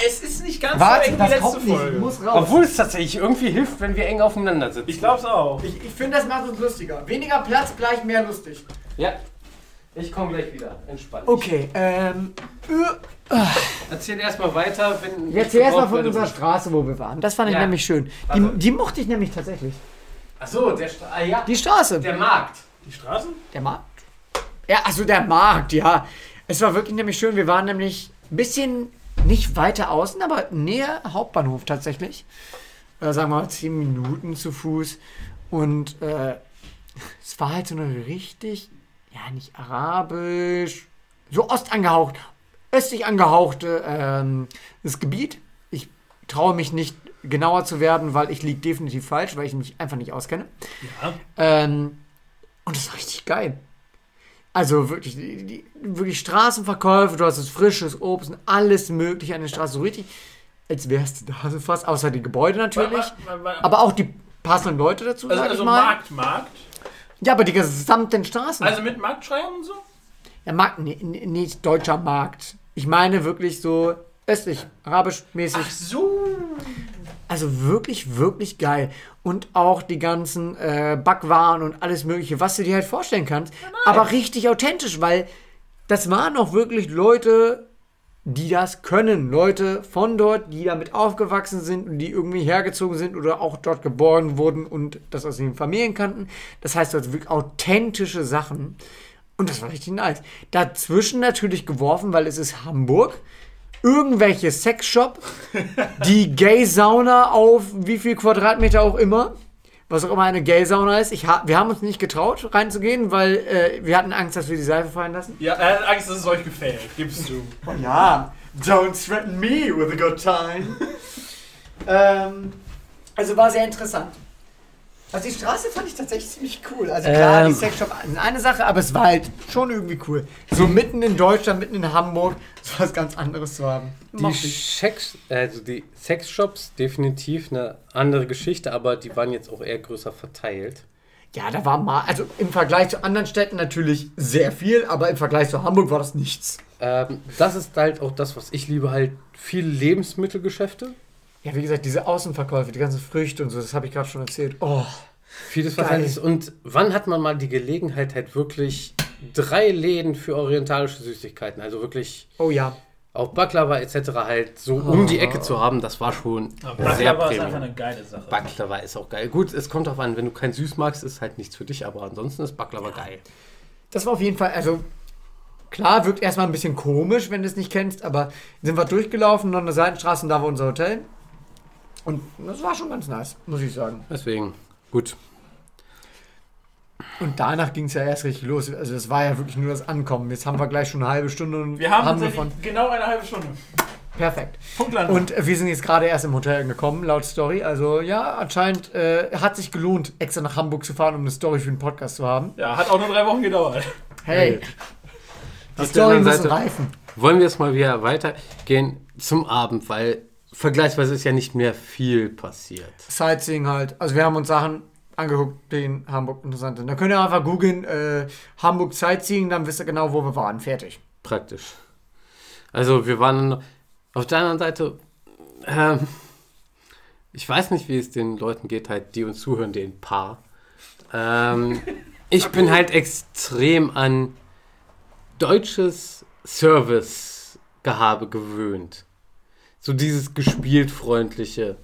es ist nicht ganz so Warte, eng wie das letzte nicht, Folge. muss raus. obwohl es tatsächlich irgendwie hilft, wenn wir eng aufeinander sitzen. Ich glaub's auch. ich ich finde, das macht uns lustiger. Weniger Platz, gleich mehr lustig. Ja. Ich komme gleich wieder. Entspannt. Okay, ähm. äh, Erzähl erstmal weiter, wenn. Jetzt erstmal von unserer Straße, wo wir waren. Das fand ich Ja. nämlich schön. Die, die mochte ich nämlich tatsächlich. Achso, der. Stra ah, ja. Die Straße. Der Markt. Die Straße? Der Markt? Ja, also der Markt, ja. Es war wirklich nämlich schön. Wir waren nämlich ein bisschen nicht weiter außen, aber näher Hauptbahnhof tatsächlich. Äh, sagen wir mal 10 Minuten zu Fuß. Und äh, es war halt so eine richtig, ja, nicht arabisch, so ostangehaucht, östlich angehauchte ähm, das Gebiet. Ich traue mich nicht genauer zu werden, weil ich liege definitiv falsch, weil ich mich einfach nicht auskenne. Ja. Ähm, und das war richtig geil. Also wirklich, die, die, wirklich Straßenverkäufe, du hast das frisches Obst und alles mögliche an der Straße. So richtig, als wärst du da so fast, außer die Gebäude natürlich. Wa- wa- wa- Aber auch die passenden Leute dazu, Also, sag also. Markt, Markt. Ja, aber die gesamten Straßen. Also mit Marktschreiern und so? ja, Markt, nee, nicht deutscher Markt. Ich meine wirklich so östlich, arabisch-mäßig. Ach so. Also wirklich, wirklich geil. Und auch die ganzen äh, Backwaren und alles Mögliche, was du dir halt vorstellen kannst. Aber richtig authentisch, weil das waren auch wirklich Leute, die das können. Leute von dort, die damit aufgewachsen sind und die irgendwie hergezogen sind oder auch dort geboren wurden und das aus ihren Familien kannten. Das heißt, also wirklich authentische Sachen. Und das war richtig nice. Dazwischen natürlich geworfen, weil es ist Hamburg. Irgendwelche Sexshop, die Gay-Sauna auf wie viel Quadratmeter auch immer. Was auch immer eine Gay-Sauna ist. Ich ha wir haben uns nicht getraut, reinzugehen, weil äh, wir hatten Angst, dass wir die Seife fallen lassen. Ja, er hat Angst, dass es euch gefällt. Gibst du. Oh ja, don't threaten me with a good time. ähm, also war sehr interessant. Also die Straße fand ich tatsächlich ziemlich cool. Also klar, Ähm. die Sexshop ist eine Sache, aber es war halt schon irgendwie cool. So mitten in Deutschland, mitten in Hamburg, so was ganz anderes zu haben. Die. Sex, also die Sexshops definitiv eine andere Geschichte, aber die waren jetzt auch eher größer verteilt. Ja, da war mal, also im Vergleich zu anderen Städten natürlich sehr viel, aber im Vergleich zu Hamburg war das nichts. Ähm, das ist halt auch das, was ich liebe, halt viele Lebensmittelgeschäfte. Ja, wie gesagt, diese Außenverkäufe, die ganzen Früchte und so, das habe ich gerade schon erzählt. Oh, Vieles Geil. Verständnis. Und wann hat man mal die Gelegenheit, halt wirklich drei Läden für orientalische Süßigkeiten, also wirklich Oh ja. auch Baklava etc. halt so um die Ecke zu haben, das war schon Aber sehr Baklava ist einfach eine geile Sache. Baklava ist auch geil. Gut, es kommt darauf an, wenn du kein Süß magst, ist halt nichts für dich, aber ansonsten ist Baklava geil. Das war auf jeden Fall, also klar, wirkt erstmal ein bisschen komisch, wenn du es nicht kennst, aber sind wir durchgelaufen, noch eine Seitenstraße und da war unser Hotel. Und das war schon ganz nice, muss ich sagen. Deswegen, gut. Und danach ging es ja erst richtig los. Also das war ja wirklich nur das Ankommen. Jetzt haben wir gleich schon eine halbe Stunde und Wir haben, haben tatsächlich davon. genau eine halbe Stunde. Perfekt. Punktlandung. Und wir sind jetzt gerade erst im Hotel angekommen, laut Story. Also ja, anscheinend äh, hat sich gelohnt, extra nach Hamburg zu fahren, um eine Story für den Podcast zu haben. ja, hat auch nur drei Wochen gedauert. Hey, die Story muss Seite- reifen. Wollen wir jetzt mal wieder weitergehen zum Abend, weil vergleichsweise ist ja nicht mehr viel passiert. Sightseeing halt. Also wir haben uns Sachen angeguckt, die in Hamburg interessant sind. Da könnt ihr einfach googeln, äh, Hamburg Sightseeing, dann wisst ihr genau, wo wir waren. Fertig. Praktisch. Also wir waren auf der anderen Seite, ähm, ich weiß nicht, wie es den Leuten geht, halt, die uns zuhören, den Paar. Ähm, ich bin halt extrem an deutsches Servicegehabe gewöhnt. So dieses gespielt freundliche.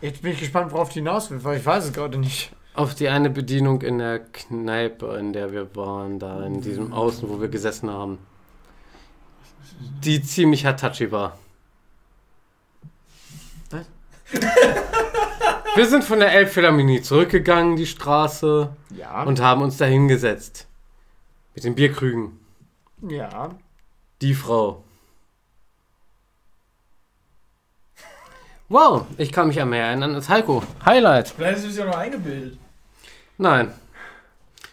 Jetzt bin ich gespannt, worauf die hinaus will, weil ich weiß es gerade nicht. Auf die eine Bedienung in der Kneipe, in der wir waren, da in diesem Außen, wo wir gesessen haben. Die ziemlich touchy war. Was? Wir sind von der Elbphilharmonie zurückgegangen, die Straße, Ja. und haben uns da hingesetzt. Mit den Bierkrügen. ja. Die Frau. Wow, ich kann mich an mehr erinnern als Heiko. Highlight. Vielleicht du es ja noch eingebildet. Nein.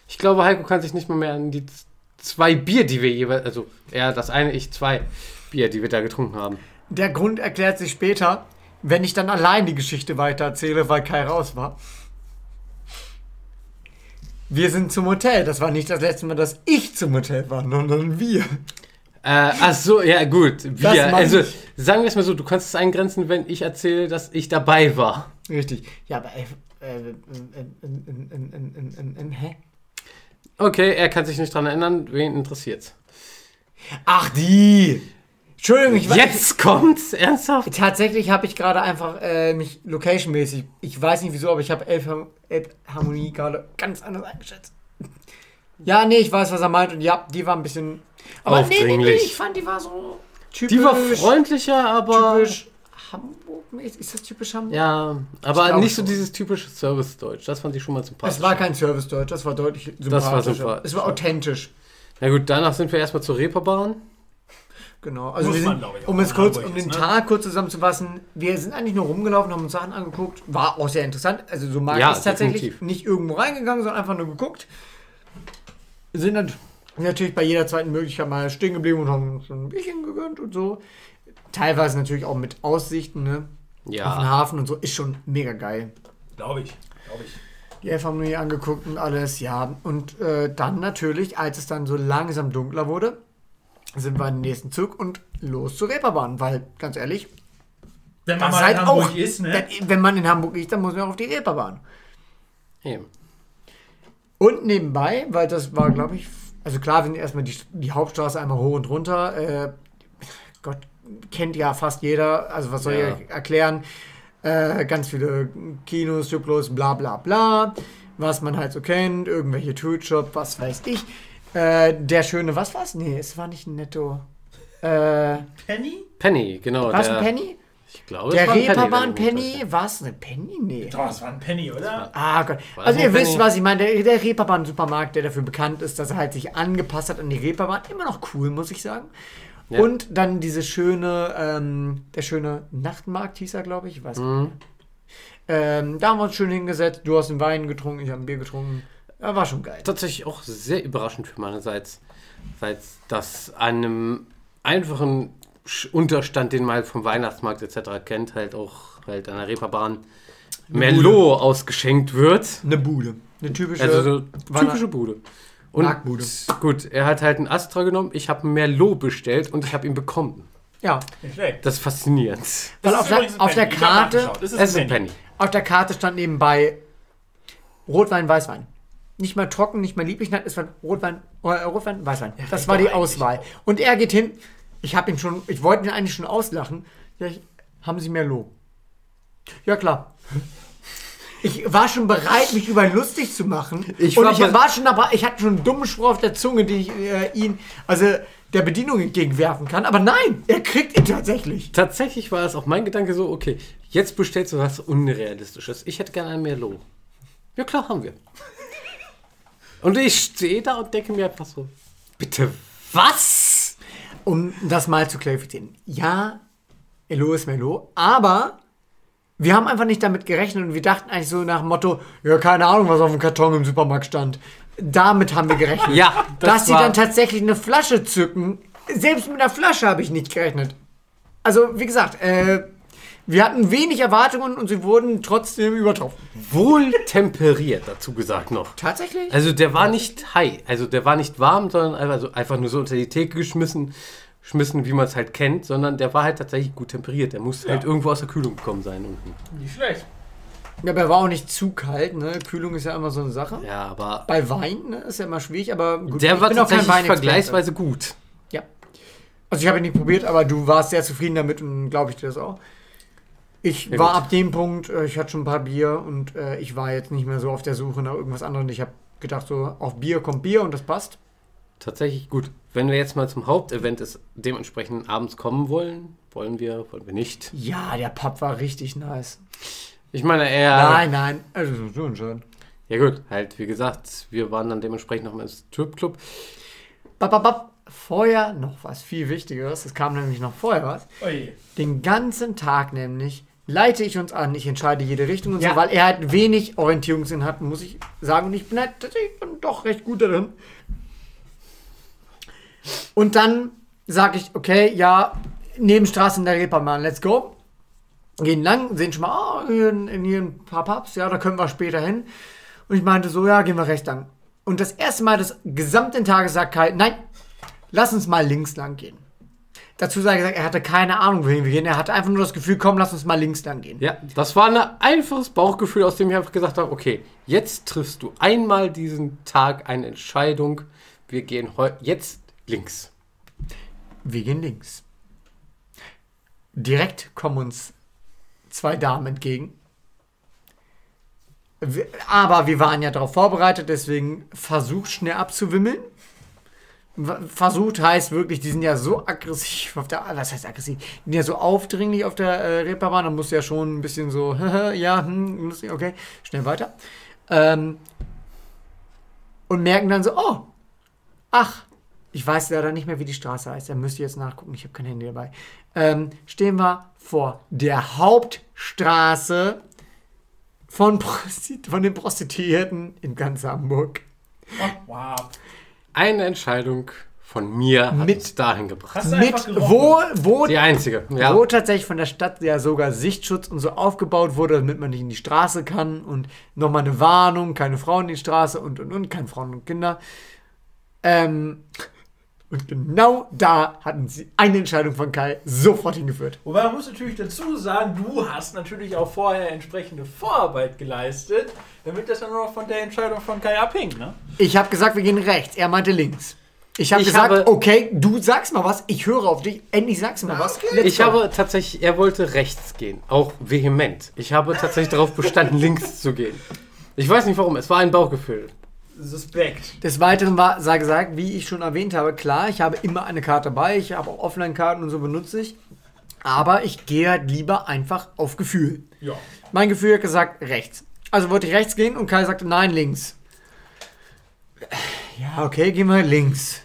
Ich glaube, Heiko kann sich nicht mal mehr an die z- zwei Bier, die wir jeweils, also er das eine, ich zwei Bier, die wir da getrunken haben. Der Grund erklärt sich später, wenn ich dann allein die Geschichte weiter erzähle, weil Kai raus war. Wir sind zum Hotel. Das war nicht das letzte Mal, dass ich zum Hotel war, sondern wir. Äh, ach so, ja gut. Wir, also sagen wir es mal so, du kannst es eingrenzen, wenn ich erzähle, dass ich dabei war. Richtig. Ja, aber äh, hä? Okay, er kann sich nicht dran erinnern, wen interessiert's? Ach die! Entschuldigung, ich war. Jetzt ich, kommt's? Ernsthaft? Tatsächlich habe ich gerade einfach äh, mich locationmäßig, ich weiß nicht wieso, aber ich habe Elf Harmonie gerade ganz anders eingeschätzt. Ja, nee, ich weiß, was er meint und ja, die war ein bisschen. Aber nee, nee, nee, ich fand, die war so typisch. Die war freundlicher, aber. Typisch Hamburg-mäßig. Ist das typisch Hamburg? Ja, aber nicht so dieses typische Service-Deutsch. Das fand ich schon mal sympathisch. Es war kein Service-Deutsch, das war deutlich sympathischer. war sympathisch. Es war authentisch. Na gut, danach sind wir erstmal zur Reeperbahn. Genau. Also Muss wir man, sind, ich, auch um es kurz, Hamburg um jetzt, den ne? Tag kurz zusammenzufassen, wir sind eigentlich nur rumgelaufen, haben uns Sachen angeguckt. War auch sehr interessant. Also so mag Ja, ich es tatsächlich nicht irgendwo reingegangen, sondern einfach nur geguckt. Sind dann natürlich bei jeder zweiten Möglichkeit mal stehen geblieben und haben schon ein Bierchen gegönnt und so. Teilweise natürlich auch mit Aussichten, ne? Auf den Ja. Hafen und so. Ist schon mega geil. Glaube ich. Glaube ich. Die Elbphilharmonie angeguckt und alles, ja. Und äh, dann natürlich, als es dann so langsam dunkler wurde, sind wir in den nächsten Zug und los zur Reeperbahn, weil, ganz ehrlich, Wenn man mal in halt Hamburg auch, ist, ne? dann, wenn man in Hamburg ist, dann muss man auch auf die Reeperbahn. Eben. Und nebenbei, weil das war, glaube ich, also klar, wir sind erstmal die, die Hauptstraße einmal hoch und runter. Äh, Gott, kennt ja fast jeder, also was soll Ja. ich erklären? Äh, ganz viele Kinos, Stücklos, bla bla bla. Was man halt so kennt, irgendwelche Toolshop, was weiß ich. Äh, der schöne, was war's? Nee, es war nicht ein Netto. Äh, Penny? Penny, genau. war es ein Penny? Ich glaube, Der es war ein Reeperbahn Penny. War es eine Penny? Nee. Doch, das war ein Penny, oder? Ah Gott. War Also ihr wisst, was ich meine. Der, der Reeperbahn-Supermarkt, der dafür bekannt ist, dass er halt sich angepasst hat an die Reeperbahn. Immer noch cool, muss ich sagen. Ja. Und dann diese schöne, ähm, der schöne Nachtmarkt hieß er, glaube ich. ich weiß Mhm. Ähm, da haben wir uns schön hingesetzt. Du hast einen Wein getrunken, ich habe ein Bier getrunken. Ja, war schon geil. Tatsächlich auch sehr überraschend für meinerseits, weil das an einem einfachen Unterstand, den man halt vom Weihnachtsmarkt etc. kennt, halt auch halt an der Reeperbahn Merlot ausgeschenkt wird. Eine Bude. Eine typische. Also so typische Bude. Und Marktbude. gut, er hat halt einen Astra genommen, ich habe einen Merlot bestellt und ich habe ihn bekommen. ja. Das ist faszinierend. Weil Das auf ist der, auf der. Ich hab Karte. Es ist ein Penny. Penny. Auf der Karte stand nebenbei Rotwein, Weißwein. Nicht mal trocken, nicht mal lieblich, nein, es war Rotwein, äh, Rotwein, Weißwein. das war die Auswahl. Und er geht hin, ich habe ihn schon, ich wollte ihn eigentlich schon auslachen. Ja, ich, haben Sie Merlot? Ja, klar. Ich war schon bereit, mich über ihn lustig zu machen. Ich und war ich war schon dabei, ich hatte schon einen dummen Spruch auf der Zunge, den ich äh, ihn, also der Bedienung entgegenwerfen kann. Aber nein, er kriegt ihn tatsächlich. Tatsächlich war es auch mein Gedanke so, okay, jetzt bestellst du was Unrealistisches. Ich hätte gerne ein Merlot. Ja klar, haben wir. Und ich stehe da und denke mir einfach so, bitte was? Um das mal zu klarifizieren. Ja, Elo ist Melo, aber wir haben einfach nicht damit gerechnet und wir dachten eigentlich so nach dem Motto, ja, keine Ahnung, was auf dem Karton im Supermarkt stand. Damit haben wir gerechnet. Ja, das Dass sie dann tatsächlich eine Flasche zücken, selbst mit einer Flasche habe ich nicht gerechnet. Also, wie gesagt, äh, wir hatten wenig Erwartungen und sie wurden trotzdem übertroffen. Wohl temperiert, dazu gesagt noch. Tatsächlich? Also der war nicht high, also der war nicht warm, sondern einfach, so, einfach nur so unter die Theke geschmissen, schmissen, wie man es halt kennt, sondern der war halt tatsächlich gut temperiert. Der muss halt irgendwo aus der Kühlung gekommen sein unten. Nicht schlecht. Ja, aber er war auch nicht zu kalt, ne? Kühlung ist ja immer so eine Sache. Ja, aber Bei Wein ne, ist ja immer schwierig, aber gut. der ich war bin auch kein tatsächlich vergleichsweise gut. Ja. Also ich habe ihn nicht probiert, aber du warst sehr zufrieden damit und glaube ich dir das auch. Ich Ja, war gut. ab dem Punkt, äh, ich hatte schon ein paar Bier und äh, ich war jetzt nicht mehr so auf der Suche nach irgendwas anderem. Ich habe gedacht, so auf Bier kommt Bier und das passt. Tatsächlich gut. Wenn wir jetzt mal zum Hauptevent ist, dementsprechend abends kommen wollen, wollen wir, wollen wir nicht. Ja, der Pub war richtig nice. Ich meine, er. Nein, nein, also so schön. Ja gut, halt, wie gesagt, wir waren dann dementsprechend noch mal im Stripclub. Bap, bap, bap. Vorher noch was viel Wichtigeres. Es kam nämlich noch vorher was. Oje. Den ganzen Tag nämlich leite ich uns an. Ich entscheide jede Richtung und Ja. so, weil er halt wenig Orientierungssinn hat, muss ich sagen. Und ich bin halt tatsächlich doch recht gut darin. Und dann sage ich, okay, ja, Nebenstraße in der Reeperbahn, let's go. Gehen lang, sehen schon mal, ah, hier, in- hier ein paar Pubs, ja, da können wir später hin. Und ich meinte so, ja, gehen wir rechts lang. Und das erste Mal des gesamten Tages sagt Kai, nein, lass uns mal links lang gehen. Dazu sei gesagt, er hatte keine Ahnung, wohin wir gehen. Er hatte einfach nur das Gefühl, komm, lass uns mal links lang gehen. Ja, das war ein einfaches Bauchgefühl, aus dem ich einfach gesagt habe, okay, jetzt triffst du einmal diesen Tag eine Entscheidung. Wir gehen jetzt links. Wir gehen links. Direkt kommen uns zwei Damen entgegen. Aber wir waren ja darauf vorbereitet, deswegen versucht schnell abzuwimmeln. Versucht heißt wirklich, die sind ja so aggressiv auf der, was heißt aggressiv? Die sind ja so aufdringlich auf der äh, Reeperbahn, da musst du ja schon ein bisschen so, ja, hm, okay, schnell weiter. Ähm, und merken dann so, oh, ach, ich weiß leider nicht mehr, wie die Straße heißt. Da müsst ihr jetzt nachgucken. Ich habe kein Handy dabei. Ähm, stehen wir vor der Hauptstraße von, Prosti von den Prostituierten in ganz Hamburg. Wow. Eine Entscheidung von mir hat Mit- uns dahin gebracht. Hast du Mit wo, wo, Die einzige. Ja. wo tatsächlich von der Stadt ja sogar Sichtschutz und so aufgebaut wurde, damit man nicht in die Straße kann und nochmal eine Warnung, keine Frauen in die Straße und und und, keine Frauen und Kinder. Ähm, und genau da hatten sie eine Entscheidung von Kai sofort hingeführt. Wobei man muss natürlich dazu sagen, du hast natürlich auch vorher entsprechende Vorarbeit geleistet, damit das dann nur noch von der Entscheidung von Kai abhängt, ne? Ich habe gesagt, wir gehen rechts. Er meinte links. Ich habe Ich gesagt, habe- okay, du sagst mal was. Ich höre auf dich. Endlich sagst du mal was. Let's Ich go. habe tatsächlich, er wollte rechts gehen, auch vehement. Ich habe tatsächlich darauf bestanden, links zu gehen. Ich weiß nicht warum, es war ein Bauchgefühl. Suspekt. Des Weiteren war, sei gesagt, wie ich schon erwähnt habe, klar, ich habe immer eine Karte dabei. Ich habe auch Offline-Karten und so benutze ich. Aber ich gehe halt lieber einfach auf Gefühl. Ja. Mein Gefühl hat gesagt, rechts. Also wollte ich rechts gehen und Kai sagte, nein, links. Ja, okay, gehen wir links.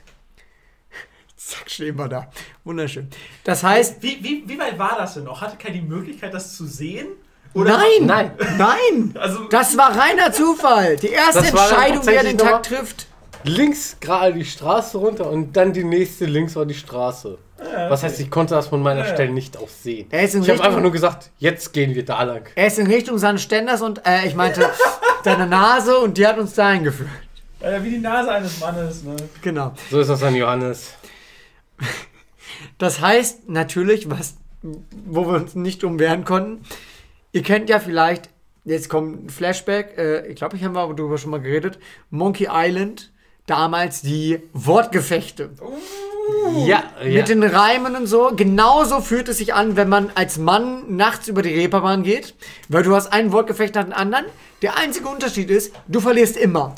Zack, stehen wir da. Wunderschön. Das heißt, Wie, wie, wie weit war das denn noch? Hatte Kai die Möglichkeit, das zu sehen? Nein, Nein. nein. Also, Das war reiner Zufall. Die erste Das war dann Entscheidung, wer tatsächlich den Tag trifft. Links gerade die Straße runter und dann die nächste links war die Straße. Was heißt, ich konnte das von meiner. Stelle nicht auch sehen. Er ist in Ich habe Richtung- einfach nur gesagt, jetzt gehen wir da lang. Er ist in Richtung seines Ständers und äh, ich meinte deine Nase und die hat uns dahin geführt. äh, wie die Nase eines Mannes, ne? Genau. So ist das an Johannes. Das heißt natürlich, was, wo wir uns nicht umwehren konnten, ihr kennt ja vielleicht jetzt kommt ein Flashback, äh, ich glaube, ich habe darüber schon mal geredet. Monkey Island, damals die Wortgefechte. Ja, ja. Mit den Reimen und so. Genauso fühlt es sich an, wenn man als Mann nachts über die Reeperbahn geht, weil du hast ein Wortgefecht nach dem anderen. Der einzige Unterschied ist, du verlierst immer.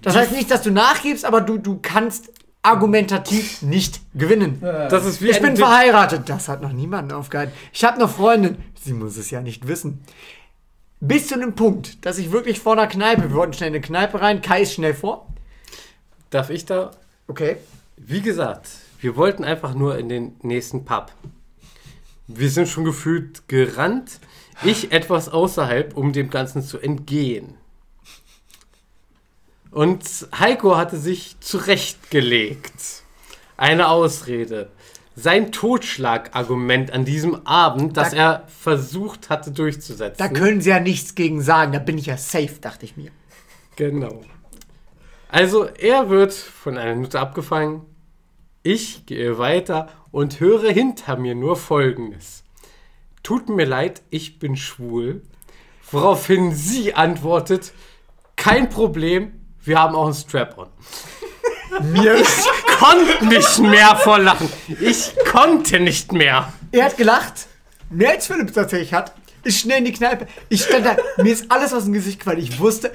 Das heißt nicht, dass du nachgibst, aber du, du kannst argumentativ nicht gewinnen. das ist wie Ich bin verheiratet. Das hat noch niemanden aufgehalten. Ich habe eine Freundin. Sie muss es ja nicht wissen. Bis zu einem Punkt, dass ich wirklich vor einer Kneipe, wir wollten schnell in eine Kneipe rein, Kai ist schnell vor. Darf ich da Okay. Wie gesagt, wir wollten einfach nur in den nächsten Pub. Wir sind schon gefühlt gerannt. Ich etwas außerhalb, um dem Ganzen zu entgehen. Und Heiko hatte sich zurechtgelegt. Eine Ausrede. Sein Totschlagargument an diesem Abend, das Da- er versucht hatte durchzusetzen. Da können sie ja nichts gegen sagen. Da bin ich ja safe, dachte ich mir. Genau. Also er wird von einer Nutte abgefangen. Ich gehe weiter und höre hinter mir nur Folgendes. Tut mir leid, ich bin schwul. Woraufhin sie antwortet, kein Problem, wir haben auch ein Strap-on. Mir Ich konnte nicht mehr vor Lachen. Ich konnte nicht mehr. Er hat gelacht. Mehr als Philipp tatsächlich hat. Ist schnell in die Kneipe. Ich stand da. Mir ist alles aus dem Gesicht gefallen. Ich wusste.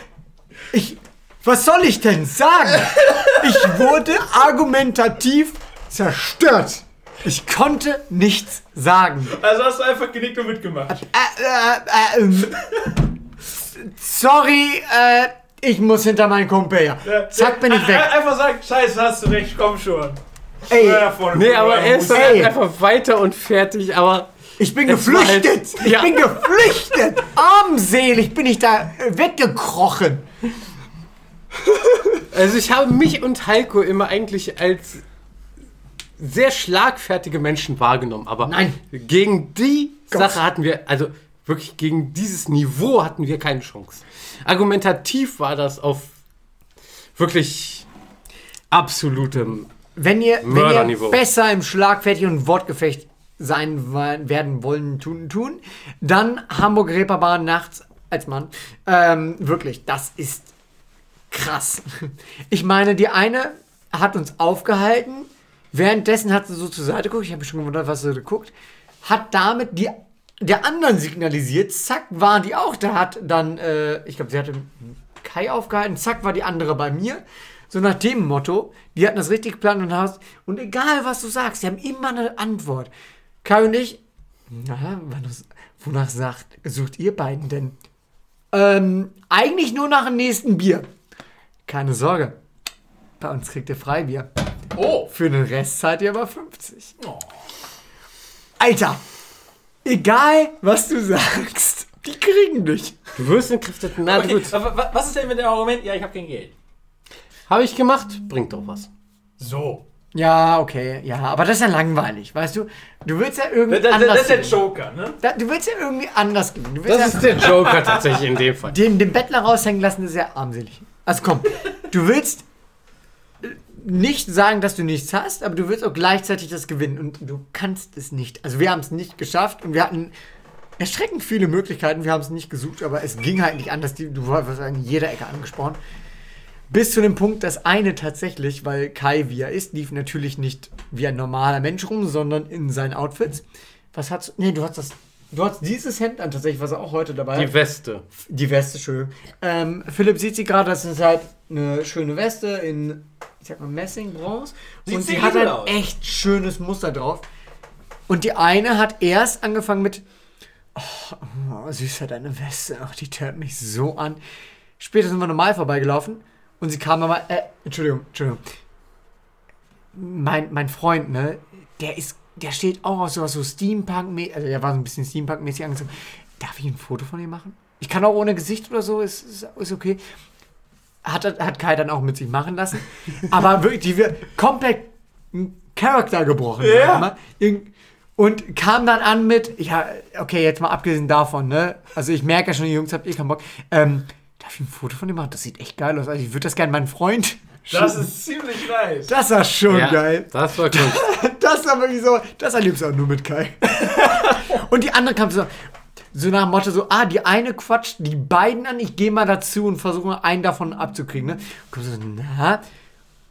Ich. Was soll ich denn sagen? Ich wurde argumentativ zerstört. Ich konnte nichts sagen. Also hast du einfach genickt und mitgemacht. Äh, äh, äh, ähm, sorry, äh, ich muss hinter meinen Kumpel her. Zack, bin ich weg. Ein- Einfach sagen, scheiße, hast du recht, komm schon. Ey, Nee, aber er ist dann Ey. einfach weiter und fertig, aber ich bin halt- geflüchtet. Ich Ja. bin geflüchtet. Armselig bin ich da äh, weggekrochen. Also ich habe mich und Heiko immer eigentlich als sehr schlagfertige Menschen wahrgenommen, aber Nein. gegen die Gott. Sache hatten wir, also wirklich gegen dieses Niveau hatten wir keine Chance. Argumentativ war das auf wirklich absolutem. Wenn ihr, wenn ihr besser im Schlagfertig und Wortgefecht sein werden wollen, tun, tun, dann Hamburg Reeperbahn nachts als Mann. Ähm, wirklich, das ist krass. Ich meine, die eine hat uns aufgehalten, währenddessen hat sie so zur Seite geguckt, ich habe mich schon gewundert, was sie geguckt, hat damit die der anderen signalisiert, zack, waren die auch da, hat dann, äh, ich glaube, sie hatte Kai aufgehalten, zack, war die andere bei mir. So nach dem Motto, die hatten das richtig geplant und hast, und egal was du sagst, die haben immer eine Antwort. Kai und ich, na, wann- wonach sagt, sucht ihr beiden denn? Ähm, eigentlich nur nach dem nächsten Bier. Keine Sorge. Bei uns kriegt ihr Freibier. Oh. Für den Rest zahlt ihr aber 50. Oh. Alter, egal was du sagst, die kriegen dich. Du wirst entkräftet. Na Okay, gut. was ist denn mit dem Argument? Ja, ich habe kein Geld. Habe ich gemacht, bringt doch was. So. Ja, okay, ja, aber das ist ja langweilig, weißt du? Du willst ja irgendwie Das, das, anders das ist der. Joker, ne? Da- Du willst ja irgendwie anders gewinnen. Das ja ist der Joker tatsächlich in dem Fall. den, den Bettler raushängen lassen, ist ja armselig. Also komm, du willst nicht sagen, dass du nichts hast, aber du willst auch gleichzeitig das gewinnen und du kannst es nicht. Also wir haben es nicht geschafft und wir hatten erschreckend viele Möglichkeiten. Wir haben es nicht gesucht, aber es ging halt nicht anders. Du warst in jeder Ecke angesprochen. Bis zu dem Punkt, dass eine tatsächlich, weil Kai wie er ist, lief natürlich nicht wie ein normaler Mensch rum, sondern in seinen Outfits. Was hat's? Nee, du hast das. Du hast dieses Hemd an, tatsächlich, was er auch heute dabei hat. Die Weste. Die Weste, schön. Ähm, Philipp sieht sie gerade, das ist halt eine schöne Weste in, ich sag mal, Messing, Bronze. Sieht und sie hat halt aus. echt schönes Muster drauf. Und die eine hat erst angefangen mit, oh, oh süßer deine Weste, ach, die tört mich so an. Später sind wir normal vorbeigelaufen und sie kam aber, äh, Entschuldigung, Entschuldigung. Mein, mein Freund, ne, der ist, der steht auch aus sowas so Steampunk, also der war so ein bisschen Steampunk-mäßig angezogen. Darf ich ein Foto von ihm machen? Ich kann auch ohne Gesicht oder so, ist, ist, ist okay. Hat, hat Kai dann auch mit sich machen lassen. Aber wirklich, die wir komplett einen Charakter gebrochen. Ja. mal. Irgend- Und kam dann an mit, ja, okay, jetzt mal abgesehen davon, ne? Also ich merke ja schon, die Jungs habt eh keinen Bock. Ähm, darf ich ein Foto von dem machen? Das sieht echt geil aus. Also ich würde das gerne meinen Freund. Das schicken. ist ziemlich nice. das war schon Ja, geil. Das war gut. Das ist aber wie so, das erlebst du auch nur mit Kai. Und die andere kam so, So nach dem Motto so, ah, die eine quatscht die beiden an, ich gehe mal dazu und versuche mal einen davon abzukriegen, ne? Kommt so, na?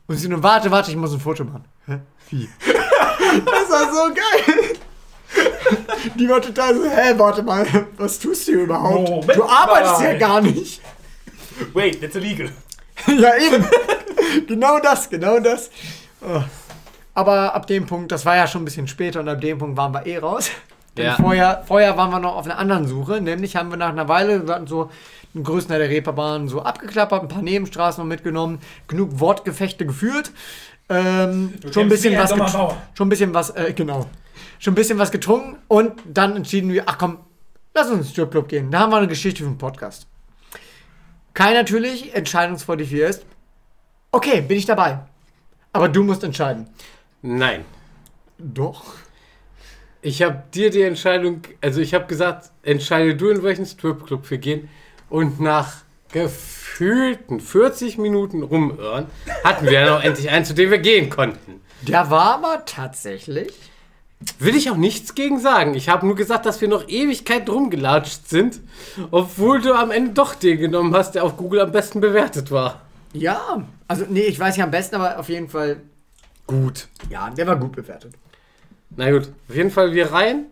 Und sie nur, warte, warte, ich muss ein Foto machen. Hä? Wie? das war so geil. Die war total so, hä, warte mal, was tust du hier überhaupt? Moment du arbeitest mal. ja gar nicht. Wait, that's illegal. ja, eben. genau das, genau das. Oh. Aber ab dem Punkt, das war ja schon ein bisschen später und ab dem Punkt waren wir eh raus. Denn Ja. vorher, vorher waren wir noch auf einer anderen Suche, nämlich haben wir nach einer Weile, wir hatten so den größten Teil der Reeperbahn so abgeklappert, ein paar Nebenstraßen noch mitgenommen, genug Wortgefechte geführt. Ähm, schon ein bisschen was schon ein bisschen was, äh, genau. Schon ein bisschen was getrunken und dann entschieden wir, ach komm, lass uns ins Stripclub gehen. Da haben wir eine Geschichte für einen Podcast. Kai natürlich, entscheidungsfreudig wie er ist. Okay, bin ich dabei. Aber du musst entscheiden. Nein. Doch. Ich habe dir die Entscheidung, also ich habe gesagt, entscheide du, in welchen Stripclub wir gehen. Und nach gefühlten 40 Minuten rumirren hatten wir dann auch endlich einen, zu dem wir gehen konnten. Der war aber tatsächlich. Will ich auch nichts gegen sagen. Ich habe nur gesagt, dass wir noch Ewigkeit rumgelatscht sind, obwohl du am Ende doch den genommen hast, der auf Google am besten bewertet war. Ja, also nee, ich weiß nicht am besten, aber auf jeden Fall. Gut. Ja, der war gut bewertet. Na gut, auf jeden Fall wir rein.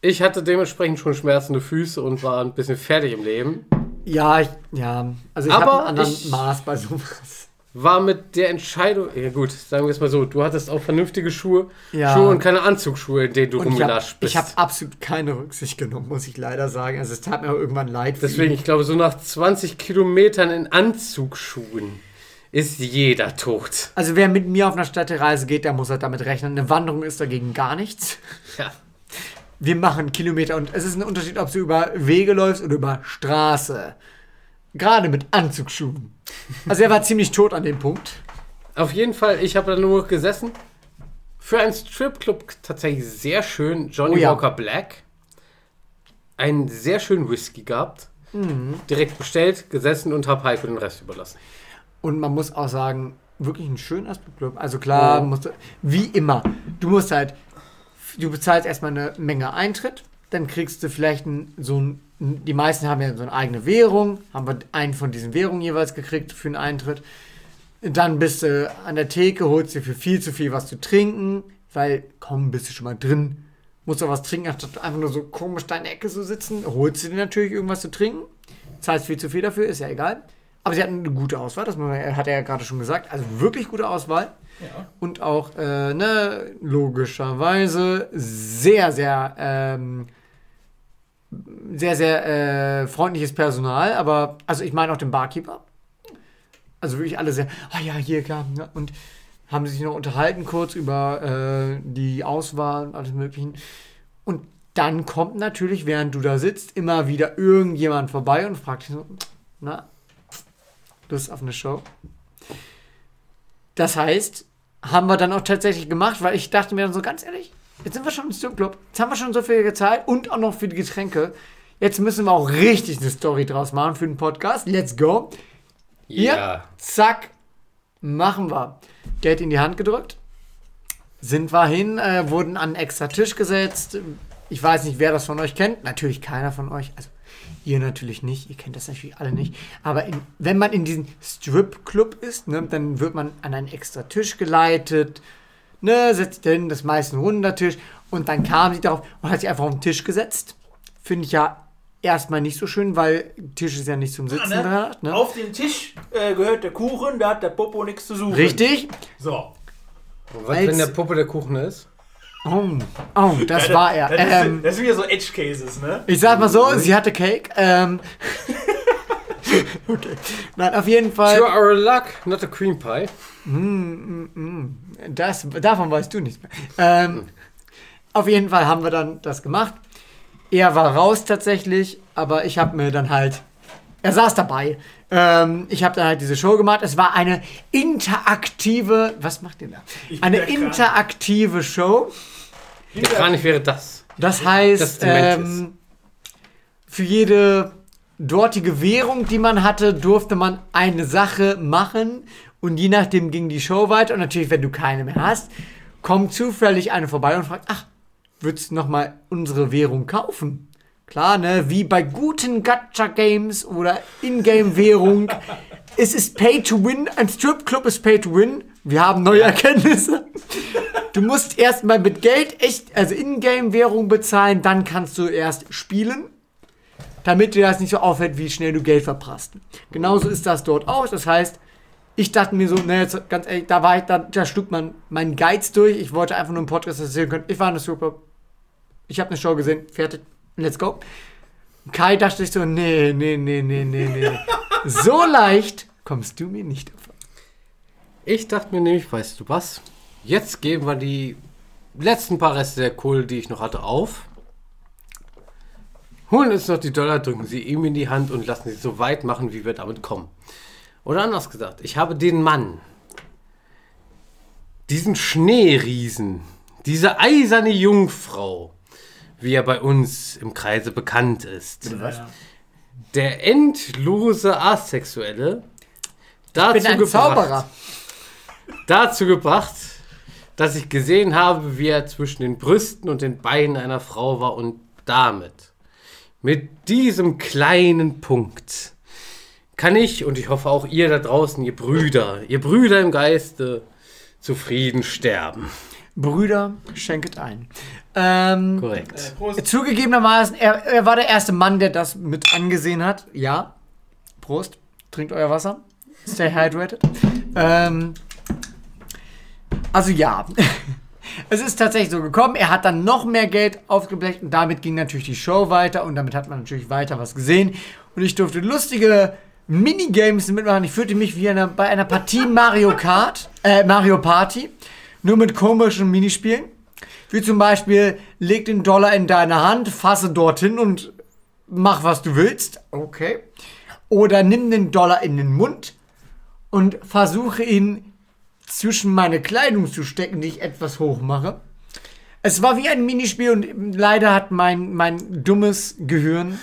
Ich hatte dementsprechend schon schmerzende Füße und war ein bisschen fertig im Leben. Ja, ich, ja. Also ich Aber habe einen anderen ich- Maß bei sowas. War mit der Entscheidung, ja gut, sagen wir es mal so, du hattest auch vernünftige Schuhe, Ja. Schuhe und keine Anzugsschuhe, in denen du Und ich habe bist. absolut keine Rücksicht genommen, muss ich leider sagen. Also es tat mir auch irgendwann leid. für Deswegen, ihn. ich glaube, so nach 20 Kilometern in Anzugsschuhen ist jeder tot. Also wer mit mir auf einer Städtereise geht, der muss halt damit rechnen. Eine Wanderung ist dagegen gar nichts. Ja. Wir machen Kilometer und es ist ein Unterschied, ob du über Wege läufst oder über Straße. Gerade mit Anzugsschuhen. Also er war ziemlich tot an dem Punkt. Auf jeden Fall, ich habe da nur gesessen. Für einen Stripclub tatsächlich sehr schön. Johnny Oh ja. Walker Black. Einen sehr schönen Whisky gehabt. Mhm. Direkt bestellt, gesessen und habe Heiko den Rest überlassen. Und man muss auch sagen, wirklich ein schöner Stripclub. Also klar, Oh. musst du, wie immer, du musst halt, du bezahlst erstmal eine Menge Eintritt, dann kriegst du vielleicht ein, so ein, die meisten haben ja so eine eigene Währung, haben wir einen von diesen Währungen jeweils gekriegt für einen Eintritt. Dann bist du an der Theke, holst dir für viel zu viel was zu trinken, weil, komm, bist du schon mal drin, musst du was trinken, anstatt einfach nur so komisch da in der Ecke so sitzen, holst du dir natürlich irgendwas zu trinken, zahlst viel zu viel dafür, ist ja egal. Aber sie hatten eine gute Auswahl, das hat er ja gerade schon gesagt, also wirklich gute Auswahl. Ja. Und auch, äh, ne, logischerweise sehr, sehr, ähm, sehr, sehr äh, freundliches Personal, aber, also ich meine auch den Barkeeper. Also wirklich alle sehr, ah ja, hier, klar. Ja, und haben sich noch unterhalten kurz über äh, die Auswahl und alles Möglichen. Und dann kommt natürlich, während du da sitzt, immer wieder irgendjemand vorbei und fragt dich so, na, Lust auf eine Show? Das heißt, haben wir dann auch tatsächlich gemacht, weil ich dachte mir dann so ganz ehrlich, jetzt sind wir schon im Stripclub, jetzt haben wir schon so viel gezahlt und auch noch für die Getränke. Jetzt müssen wir auch richtig eine Story draus machen für den Podcast. Let's go. Hier, zack, machen wir. Geld in die Hand gedrückt. Sind wir hin, äh, wurden an einen extra Tisch gesetzt. Ich weiß nicht, wer das von euch kennt. Natürlich keiner von euch. Also ihr natürlich nicht. Ihr kennt das natürlich alle nicht. Aber in, wenn man in diesem Strip-Club ist, ne, dann wird man an einen extra Tisch geleitet. Ne, setzt hin, das meist ein runder Tisch. Und dann kam sie darauf und hat sich einfach auf den Tisch gesetzt. Finde ich ja erstmal nicht so schön, weil Tisch ist ja nicht zum Sitzen ne? da. Ne? Auf den Tisch äh, gehört der Kuchen, da hat der Popo nichts zu suchen. Richtig? So. Was, Als- wenn der Puppe der Kuchen ist? Oh, oh das war er. Das, ist, Ähm, das sind ja so Edge Cases, ne? ich sag mal so, sie hatte Cake. Ähm, okay. Nein, auf jeden To Fall. our luck, not a cream pie. Das, davon weißt du nichts mehr. Ähm, auf jeden Fall haben wir dann das gemacht. Er war raus tatsächlich, aber ich habe mir dann halt. Er saß dabei. Ähm, ich habe dann halt diese Show gemacht. Es war eine interaktive. Was macht ihr da? Eine interaktive Show. Der Kranich wäre das. Das heißt, Das ähm, für jede dortige Währung, die man hatte, durfte man eine Sache machen und je nachdem ging die Show weiter. Und natürlich, wenn du keine mehr hast, kommt zufällig eine vorbei und fragt, ach, würdest du nochmal unsere Währung kaufen? Klar, ne, wie bei guten Gacha-Games oder Ingame-Währung. es ist Pay to Win. Ein Stripclub ist Pay to Win. Wir haben neue Erkenntnisse. Du musst erstmal mit Geld echt, also Ingame-Währung bezahlen, dann kannst du erst spielen. Damit dir das nicht so auffällt, wie schnell du Geld verprasst. Genauso ist das dort auch. Das heißt, ich dachte mir so, ne, jetzt ganz ehrlich, da war ich, da, da schlug man meinen Geiz durch. Ich wollte einfach nur einen Podcast erzählen können. Ich war in der Super. Ich habe eine Show gesehen, fertig, let's go. Kai dachte sich so, nee, nee, nee, nee, nee, nee. so leicht kommst du mir nicht davon. Ich dachte mir nämlich, weißt du was? Jetzt geben wir die letzten paar Reste der Kohle, die ich noch hatte, auf. Holen uns noch die Dollar, drücken sie ihm in die Hand und lassen sie so weit machen, wie wir damit kommen. Oder anders gesagt, ich habe den Mann, diesen Schneeriesen, diese eiserne Jungfrau, wie er bei uns im Kreise bekannt ist, Ja. der endlose Asexuelle, dazu Ich bin ein gebracht, Zauberer. dazu gebracht, dass ich gesehen habe, wie er zwischen den Brüsten und den Beinen einer Frau war und damit, mit diesem kleinen Punkt, kann ich und ich hoffe auch ihr da draußen, ihr Brüder, ihr Brüder im Geiste, zufrieden sterben. Brüder, schenket ein. Ähm, Korrekt. Prost. Zugegebenermaßen, er, er war der erste Mann, der das mit angesehen hat. Ja. Prost. Trinkt euer Wasser. Stay hydrated. Ähm, also ja. Es ist tatsächlich so gekommen. Er hat dann noch mehr Geld aufgeblecht und damit ging natürlich die Show weiter und damit hat man natürlich weiter was gesehen. Und ich durfte lustige Minigames mitmachen. Ich fühlte mich wie einer, bei einer Partie Mario Kart, äh, Mario Party, nur mit komischen Minispielen. Wie zum Beispiel, leg den Dollar in deine Hand, fasse dorthin und mach, was du willst. Okay. Oder nimm den Dollar in den Mund und versuche ihn zwischen meine Kleidung zu stecken, die ich etwas hoch mache. Es war wie ein Minispiel und leider hat mein, mein dummes Gehirn.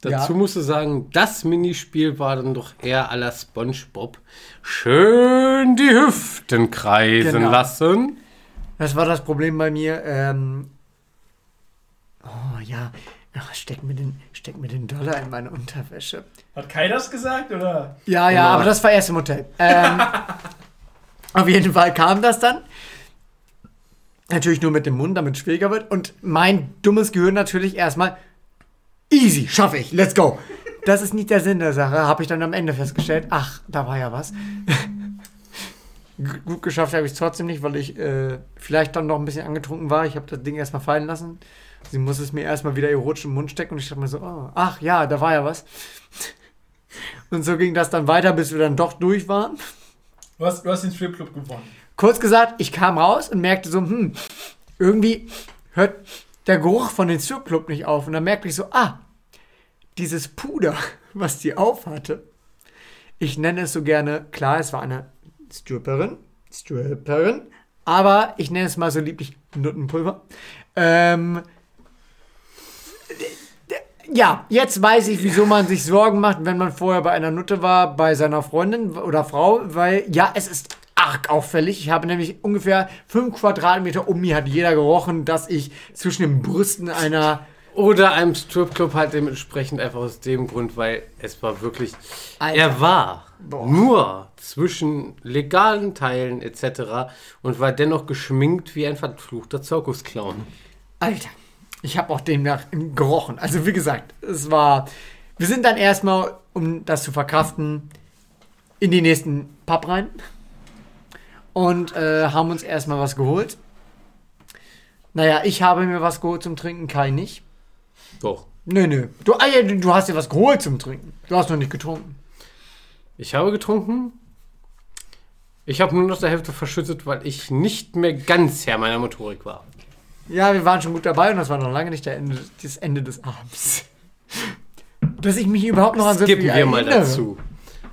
Dazu Ja. musst du sagen, das Minispiel war dann doch eher à la Spongebob. Schön die Hüften kreisen Genau. lassen. Das war das Problem bei mir. Ähm, oh ja, Ach, steck, mir den, steck mir den Dollar in meine Unterwäsche. Hat Kai das gesagt, oder? Ja, ja, Genau. aber das war erst im Hotel. Ähm, auf jeden Fall kam das dann. Natürlich nur mit dem Mund, damit es schwieriger wird. Und mein dummes Gehirn natürlich erstmal, easy, schaffe ich, let's go. Das ist nicht der Sinn der Sache, habe ich dann am Ende festgestellt. Ach, da war ja was. Gut geschafft habe ich es trotzdem nicht, weil ich äh, vielleicht dann noch ein bisschen angetrunken war. Ich habe das Ding erstmal fallen lassen. Sie muss es mir erstmal wieder erotisch im Mund stecken und ich dachte mir so, oh, ach ja, da war ja was. Und so ging das dann weiter, bis wir dann doch durch waren. Du hast, du hast den Stripclub gewonnen. Kurz gesagt, ich kam raus und merkte so, hm, irgendwie hört der Geruch von den Stripclub nicht auf. Und dann merkte ich so, ah, dieses Puder, was die auf hatte. Ich nenne es so gerne, klar, es war eine Stripperin, Stripperin, aber ich nenne es mal so lieblich Nuttenpulver. Ähm, ja, jetzt weiß ich, wieso man sich Sorgen macht, wenn man vorher bei einer Nutte war, bei seiner Freundin oder Frau, weil ja, es ist arg auffällig. Ich habe nämlich ungefähr fünf Quadratmeter um mir hat jeder gerochen, dass ich zwischen den Brüsten einer Oder einem Stripclub halt dementsprechend einfach aus dem Grund, weil es war wirklich. Alter. Er war Boah. nur zwischen legalen Teilen etc. und war dennoch geschminkt wie ein verfluchter Zirkusclown. Alter, ich habe auch demnach gerochen. Also wie gesagt, es war. Wir sind dann erstmal, um das zu verkraften, in die nächsten Pub rein und äh, haben uns erstmal was geholt. Naja, ich habe mir was geholt zum Trinken, Kai nicht. Doch. Nö, nö. Du, ah, ja, du du hast dir was geholt zum Trinken. Du hast noch nicht getrunken. Ich habe getrunken. Ich habe nur noch der Hälfte verschüttet, weil ich nicht mehr ganz Herr meiner Motorik war. Ja, wir waren schon gut dabei und das war noch lange nicht Ende, das Ende des Abends. Dass ich mich überhaupt noch an so Skippen wir mal erinnere. dazu.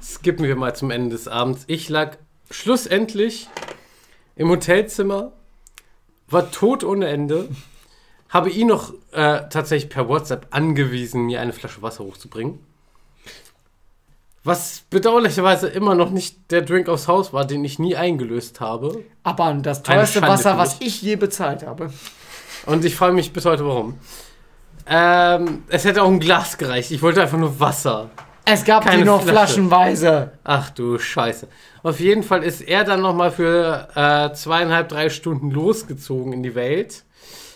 Skippen wir mal zum Ende des Abends. Ich lag schlussendlich im Hotelzimmer, war tot ohne Ende, habe ihn noch äh, tatsächlich per WhatsApp angewiesen, mir eine Flasche Wasser hochzubringen. Was bedauerlicherweise immer noch nicht der Drink aufs Haus war, den ich nie eingelöst habe. Aber das teuerste Wasser, was ich je bezahlt habe. Und ich frage mich bis heute warum. Ähm, es hätte auch ein Glas gereicht. Ich wollte einfach nur Wasser. Es gab Keine die noch Flasche. flaschenweise. Ach du Scheiße. Auf jeden Fall ist er dann nochmal für äh, zweieinhalb, drei Stunden losgezogen in die Welt.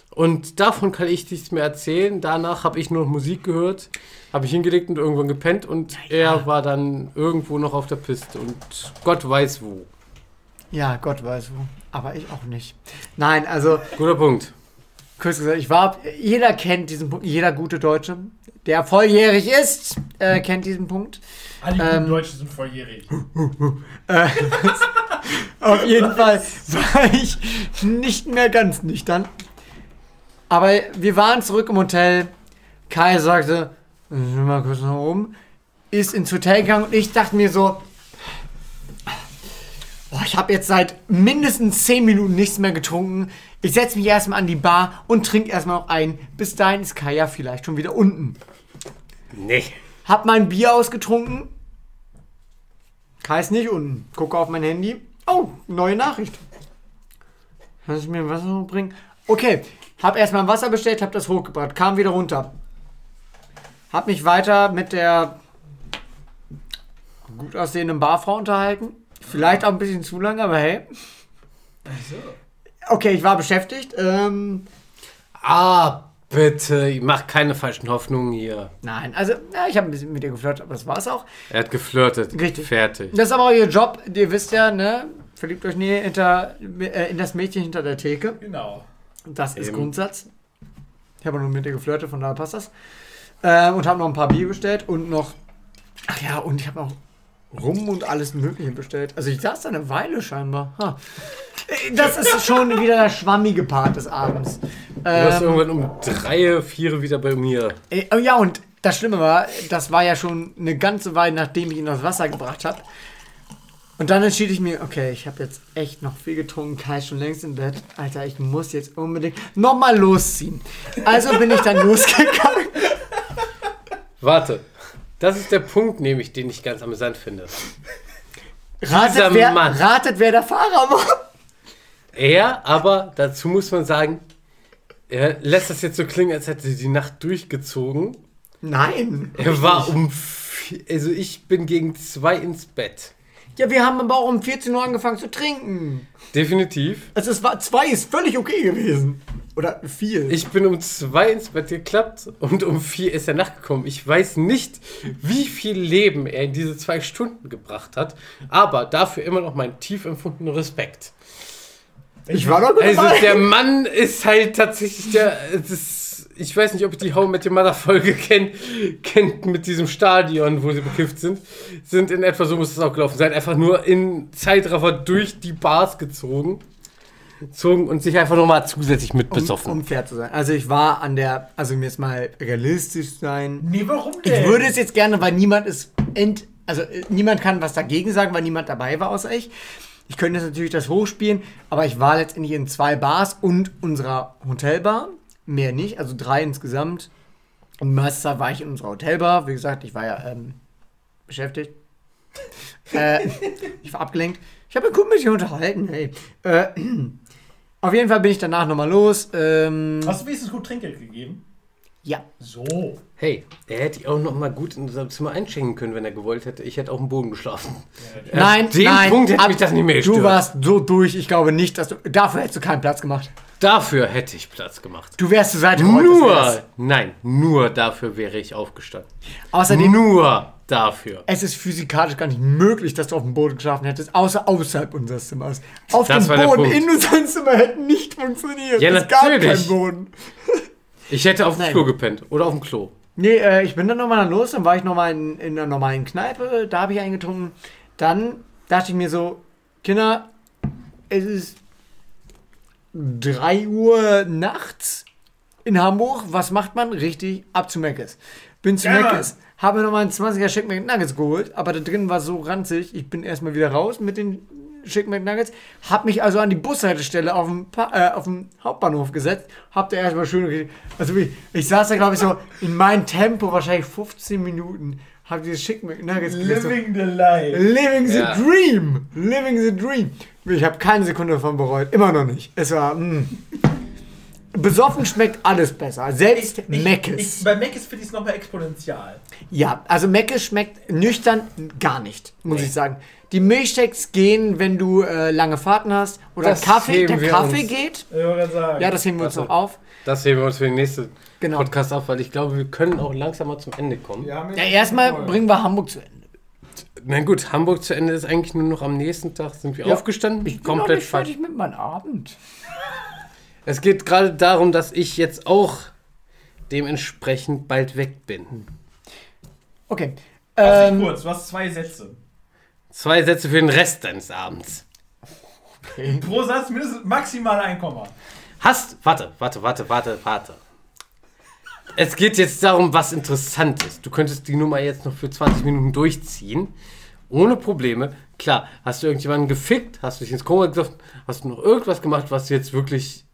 Und davon kann ich nichts mehr erzählen. Danach habe ich nur noch Musik gehört, habe ich hingelegt und irgendwann gepennt. Und er war dann irgendwo noch auf der Piste und Gott weiß wo. Ja, Gott weiß wo. Aber ich auch nicht. Nein, also, Guter Punkt. kurz gesagt, ich war, jeder kennt diesen Punkt, jeder gute Deutsche, der volljährig ist, äh, kennt diesen Punkt. Alle guten Ähm, Deutschen sind volljährig. Auf jeden Fall war ich nicht mehr ganz nüchtern. Aber wir waren zurück im Hotel. Kai sagte, ich will mal kurz nach oben. Ist ins Hotel gegangen und ich dachte mir so, boah, ich habe jetzt seit mindestens 10 Minuten nichts mehr getrunken. Ich setze mich erstmal an die Bar und trinke erstmal noch ein. Bis dahin ist Kai ja vielleicht schon wieder unten. Nee. Hab mein Bier ausgetrunken. Kai ist nicht unten. Gucke auf mein Handy. Oh, neue Nachricht. Kannst du mir ein Wasser bringen? Okay, hab erstmal Wasser bestellt, hab das hochgebracht, kam wieder runter. Hab mich weiter mit der gut aussehenden Barfrau unterhalten. Vielleicht auch ein bisschen zu lange, aber hey. Okay, ich war beschäftigt. Ähm, Ah, bitte, mach keine falschen Hoffnungen hier. nein, also ja, ich habe ein bisschen mit ihr geflirtet, aber das war's auch. Er hat geflirtet. Richtig. Fertig. Das ist aber auch ihr Job. Ihr wisst ja, ne? Verliebt euch nie hinter, äh, in das Mädchen hinter der Theke. Genau. Das ist Eben. Grundsatz. Ich habe nur mit ihr geflirtet, von daher passt das. Äh, und habe noch ein paar Bier bestellt und noch. Ach ja, und ich habe noch Rum und alles Mögliche bestellt. Also ich saß da eine Weile scheinbar. Ha. Das ist schon wieder der schwammige Part des Abends. Du warst Ähm, irgendwann um drei, vier wieder bei mir. äh, oh ja, und das Schlimme war, das war ja schon eine ganze Weile, nachdem ich ihn aufs Wasser gebracht habe. Und dann entschied ich mir, okay, ich habe jetzt echt noch viel getrunken, Kai ist schon längst im Bett. Alter, ich muss jetzt unbedingt nochmal losziehen. Also bin ich dann losgegangen. Warte. Das ist der Punkt, nämlich, den ich ganz amüsant finde. Ratet wer, Mann. ratet, wer der Fahrer war. Er, aber dazu muss man sagen, er lässt das jetzt so klingen, als hätte sie die Nacht durchgezogen. Nein. Er war um. vi- Also ich bin gegen zwei ins Bett. Ja, wir haben aber auch um 14 Uhr angefangen zu trinken. Definitiv. Also es war zwei ist völlig okay gewesen. Oder viel. Ich bin um zwei ins Bett geklappt und um vier ist er nachgekommen. Ich weiß nicht, wie viel Leben er in diese zwei Stunden gebracht hat, aber dafür immer noch meinen tief empfundenen Respekt. Ich war doch Also dabei. der Mann ist halt tatsächlich der. Das, ich weiß nicht, ob ihr die How mit dem Mother Folge kennt, kennt mit diesem Stadion, wo sie bekifft sind. Sind in etwa so muss es auch gelaufen sein. Einfach nur in Zeitraffer durch die Bars gezogen. Zogen und sich einfach nochmal zusätzlich mit besoffen. Um, um fair zu sein. Also ich war an der, also mir jetzt mal realistisch sein. Nee, warum Ich denn? würde es jetzt gerne, weil niemand ist ent, also äh, niemand kann was dagegen sagen, weil niemand dabei war außer ich. Ich könnte jetzt natürlich das hochspielen, aber ich war letztendlich in zwei Bars und unserer Hotelbar. Mehr nicht, also drei insgesamt. Und Zeit war ich in unserer Hotelbar. Wie gesagt, ich war ja ähm, beschäftigt. äh, ich war abgelenkt. Ich habe mich gut mit dir unterhalten. Hey. Äh, auf jeden Fall bin ich danach nochmal los. Ähm, Hast du wenigstens gut Trinkgeld gegeben? ja. So. Hey, er hätte auch noch mal gut in unserem Zimmer einschenken können, wenn er gewollt hätte. Ich hätte auf dem Boden geschlafen. Ab Nein, dem nein, Punkt hätte ab- mich das nicht mehr Du gestört. warst so durch, ich glaube nicht, dass du. Dafür hättest du keinen Platz gemacht. Dafür hätte ich Platz gemacht. Du wärst zur Seite. Nur, nein, nur dafür wäre ich aufgestanden. Außerdem, Nur dafür. es ist physikalisch gar nicht möglich, dass du auf dem Boden geschlafen hättest, außer außerhalb unseres Zimmers. Auf Das dem Boden in unserem Zimmer hätte nicht funktioniert. Ja, es gab natürlich. keinen Boden. Ich hätte auf dem Nein. Klo gepennt oder auf dem Klo. Nee, äh, ich bin dann nochmal los, dann war ich nochmal in, in einer normalen Kneipe, da habe ich eingetrunken. Dann dachte ich mir so, Kinder, es ist 3 Uhr nachts in Hamburg. Was macht man? Richtig, ab zu Meckes. Bin zu Ja, Meckes, habe mir nochmal einen 20er Chick McNuggets geholt, aber da drin war so ranzig, ich bin erstmal wieder raus mit den Chick McNuggets, hab mich also an die Bushaltestelle auf dem, pa äh, auf dem Hauptbahnhof gesetzt, hab da erstmal schön, also wie, ich saß da glaube ich so in meinem Tempo, wahrscheinlich 15 Minuten, hab diese Chick McNuggets gegessen. Living the life. Living the Ja. Dream! Living the Dream! Ich habe keine Sekunde davon bereut. Immer noch nicht. Es war. mm. Besoffen schmeckt alles besser. Selbst Meckes. bei Meckes finde ich es nochmal exponential. Ja, also Meckes schmeckt nüchtern gar nicht, muss Nee. ich sagen. Die Milchshakes gehen, wenn du äh, lange Fahrten hast. Oder Das Kaffee. Der wir Kaffee uns. geht. Ich sagen. Ja, das heben wir uns Also- noch auf. Das heben wir uns für den nächsten Genau. Podcast auf, weil ich glaube, wir können auch langsam mal zum Ende kommen. Ja, jetzt- erstmal bringen wir Hamburg zu Ende. Na gut, Hamburg zu Ende ist eigentlich nur noch am nächsten Tag sind wir Ja. aufgestanden. Ich bin komplett noch nicht falsch. fertig mit meinem Abend. Es geht gerade darum, dass ich jetzt auch dementsprechend bald weg bin. Okay. Ähm, kurz, du hast zwei Sätze. Zwei Sätze für den Rest deines Abends. Pro Satz mindestens maximal ein Komma. Hast. Warte, warte, warte, warte, warte. Es geht jetzt darum, was interessant ist. Du könntest die Nummer jetzt noch für 20 Minuten durchziehen. Ohne Probleme. Klar, hast du irgendjemanden gefickt, hast du dich ins Koma getroffen, hast du noch irgendwas gemacht, was jetzt wirklich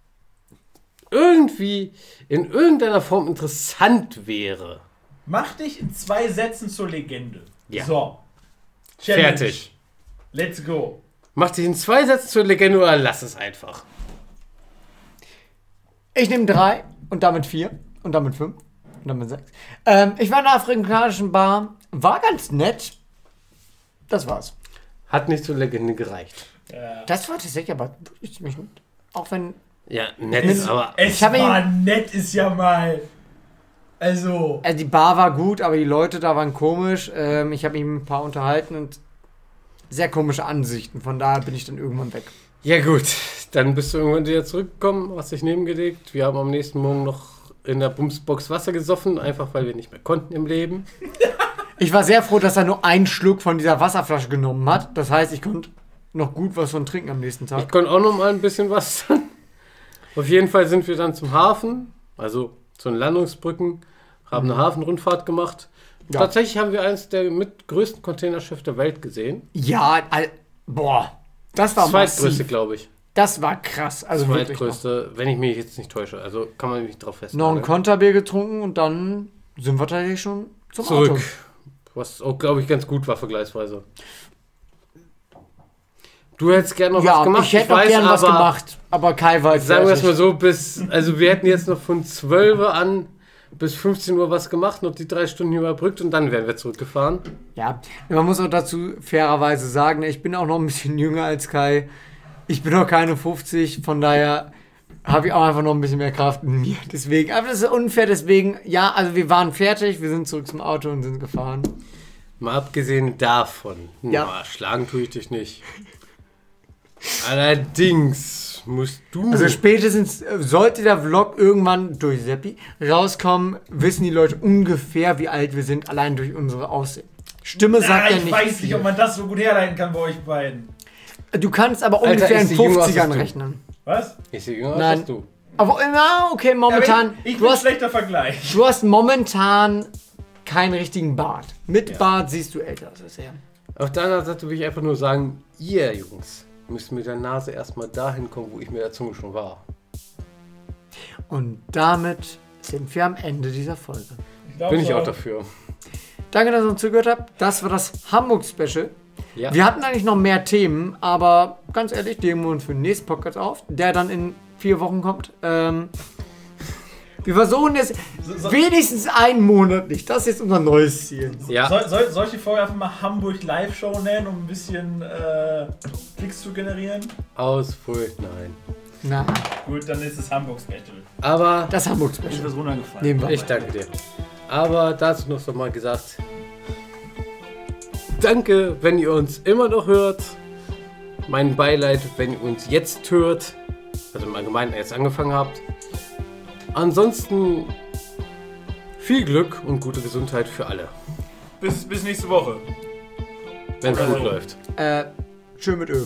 irgendwie in irgendeiner Form interessant wäre. Mach dich in zwei Sätzen zur Legende. Ja. So. Fertig. Let's go. Mach dich in zwei Sätzen zur Legende oder lass es einfach. ich nehme drei und damit vier und damit fünf und damit sechs. Ähm, ich war in einer afrikanischen Bar. War ganz nett. Das war's. Hat nicht zur Legende gereicht. Ja. Das war tatsächlich aber wirklich ziemlich gut. Auch wenn. Ja, nett, Es- aber Es Ich war nett, ist ja mal. Also. Also die Bar war gut, aber die Leute da waren komisch. Ähm, ich habe mich mit ein paar unterhalten und sehr komische Ansichten. Von daher bin ich dann irgendwann weg. Ja gut, dann bist du irgendwann wieder zurückgekommen, hast dich nebengelegt. Wir haben am nächsten Morgen noch in der Bumsbox Wasser gesoffen, einfach weil wir nicht mehr konnten im Leben. Ich war sehr froh, dass er nur einen Schluck von dieser Wasserflasche genommen hat. Das heißt, ich konnte noch gut was von trinken am nächsten Ich Tag. konnte auch noch mal ein bisschen was. Auf jeden Fall sind wir dann zum Hafen, also zu den Landungsbrücken, haben eine Hafenrundfahrt gemacht. Ja. Tatsächlich haben wir eines der mit größten Containerschiffe der Welt gesehen. Ja, all, boah. Das war Zweitgrößte, glaube ich. Das war krass. Also. Zweitgrößte, wenn ich mich jetzt nicht täusche. Also kann man mich drauf noch ein festhalten. Konterbier getrunken und dann sind wir tatsächlich schon zum Zurück. Auto. Was auch, glaube ich, ganz gut war vergleichsweise. Du hättest gerne noch Ja, was gemacht. ich hätte noch weiß, gern was gemacht, aber Kai war jetzt Sagen wir es mal so, bis, also wir hätten jetzt noch von 12 Uhr an bis 15 Uhr was gemacht, noch die drei Stunden überbrückt und dann wären wir zurückgefahren. Ja, man muss auch dazu fairerweise sagen, ich bin auch noch ein bisschen jünger als Kai. Ich bin noch keine 50, von daher habe ich auch einfach noch ein bisschen mehr Kraft in mir. Deswegen, aber das ist unfair, deswegen, ja, also wir waren fertig, wir sind zurück zum Auto und sind gefahren. Mal abgesehen davon, Ja. na, schlagen tue ich dich nicht. Allerdings musst du. Also spätestens äh, sollte der Vlog irgendwann durch Seppi rauskommen, wissen die Leute ungefähr, wie alt wir sind, allein durch unsere Aussehen. Stimme sagt ja ich nicht. weiß nicht, viel. ob man das so gut herleiten kann bei euch beiden. Du kannst aber Alter, ungefähr ich in sehe jünger aus als 50ern du. rechnen. Was? ich sehe jünger aus Nein. als du. Aber na, okay, momentan. Ja, ich, ich du, bin hast, schlechter Vergleich. du hast momentan keinen richtigen Bart. Mit Ja. Bart siehst du älter aus als er. Auf der anderen Seite will ich einfach nur sagen, ihr Jungs müsst mit der Nase erstmal dahin kommen, wo ich mit der Zunge schon war. Und damit sind wir am Ende dieser Folge. glaub Bin ich auch dafür. Danke, dass ihr uns zugehört habt. Das war das Hamburg-Special. Ja. Wir hatten eigentlich noch mehr Themen, aber ganz ehrlich, die heben wir uns für den nächsten Podcast auf, der dann in vier Wochen kommt. Ähm, wir versuchen es So- so- wenigstens einen Monat nicht. Das ist jetzt unser neues Ziel. ja. Soll, soll, soll ich die Folge einfach mal Hamburg Live-Show nennen, um ein bisschen äh, Klicks zu generieren? Ausfurcht, nein. Na, Gut, dann ist es Hamburg Special. Aber das Ist Hamburg-Special. das runtergefallen? Nehmen wir. Ich danke dir. Aber dazu noch mal gesagt. Danke, wenn ihr uns immer noch hört. Mein Beileid, wenn ihr uns jetzt hört. Also im Allgemeinen jetzt angefangen habt. Ansonsten viel Glück und gute Gesundheit für alle. Bis, bis nächste Woche. Wenn es gut läuft. Äh, schön mit Öl.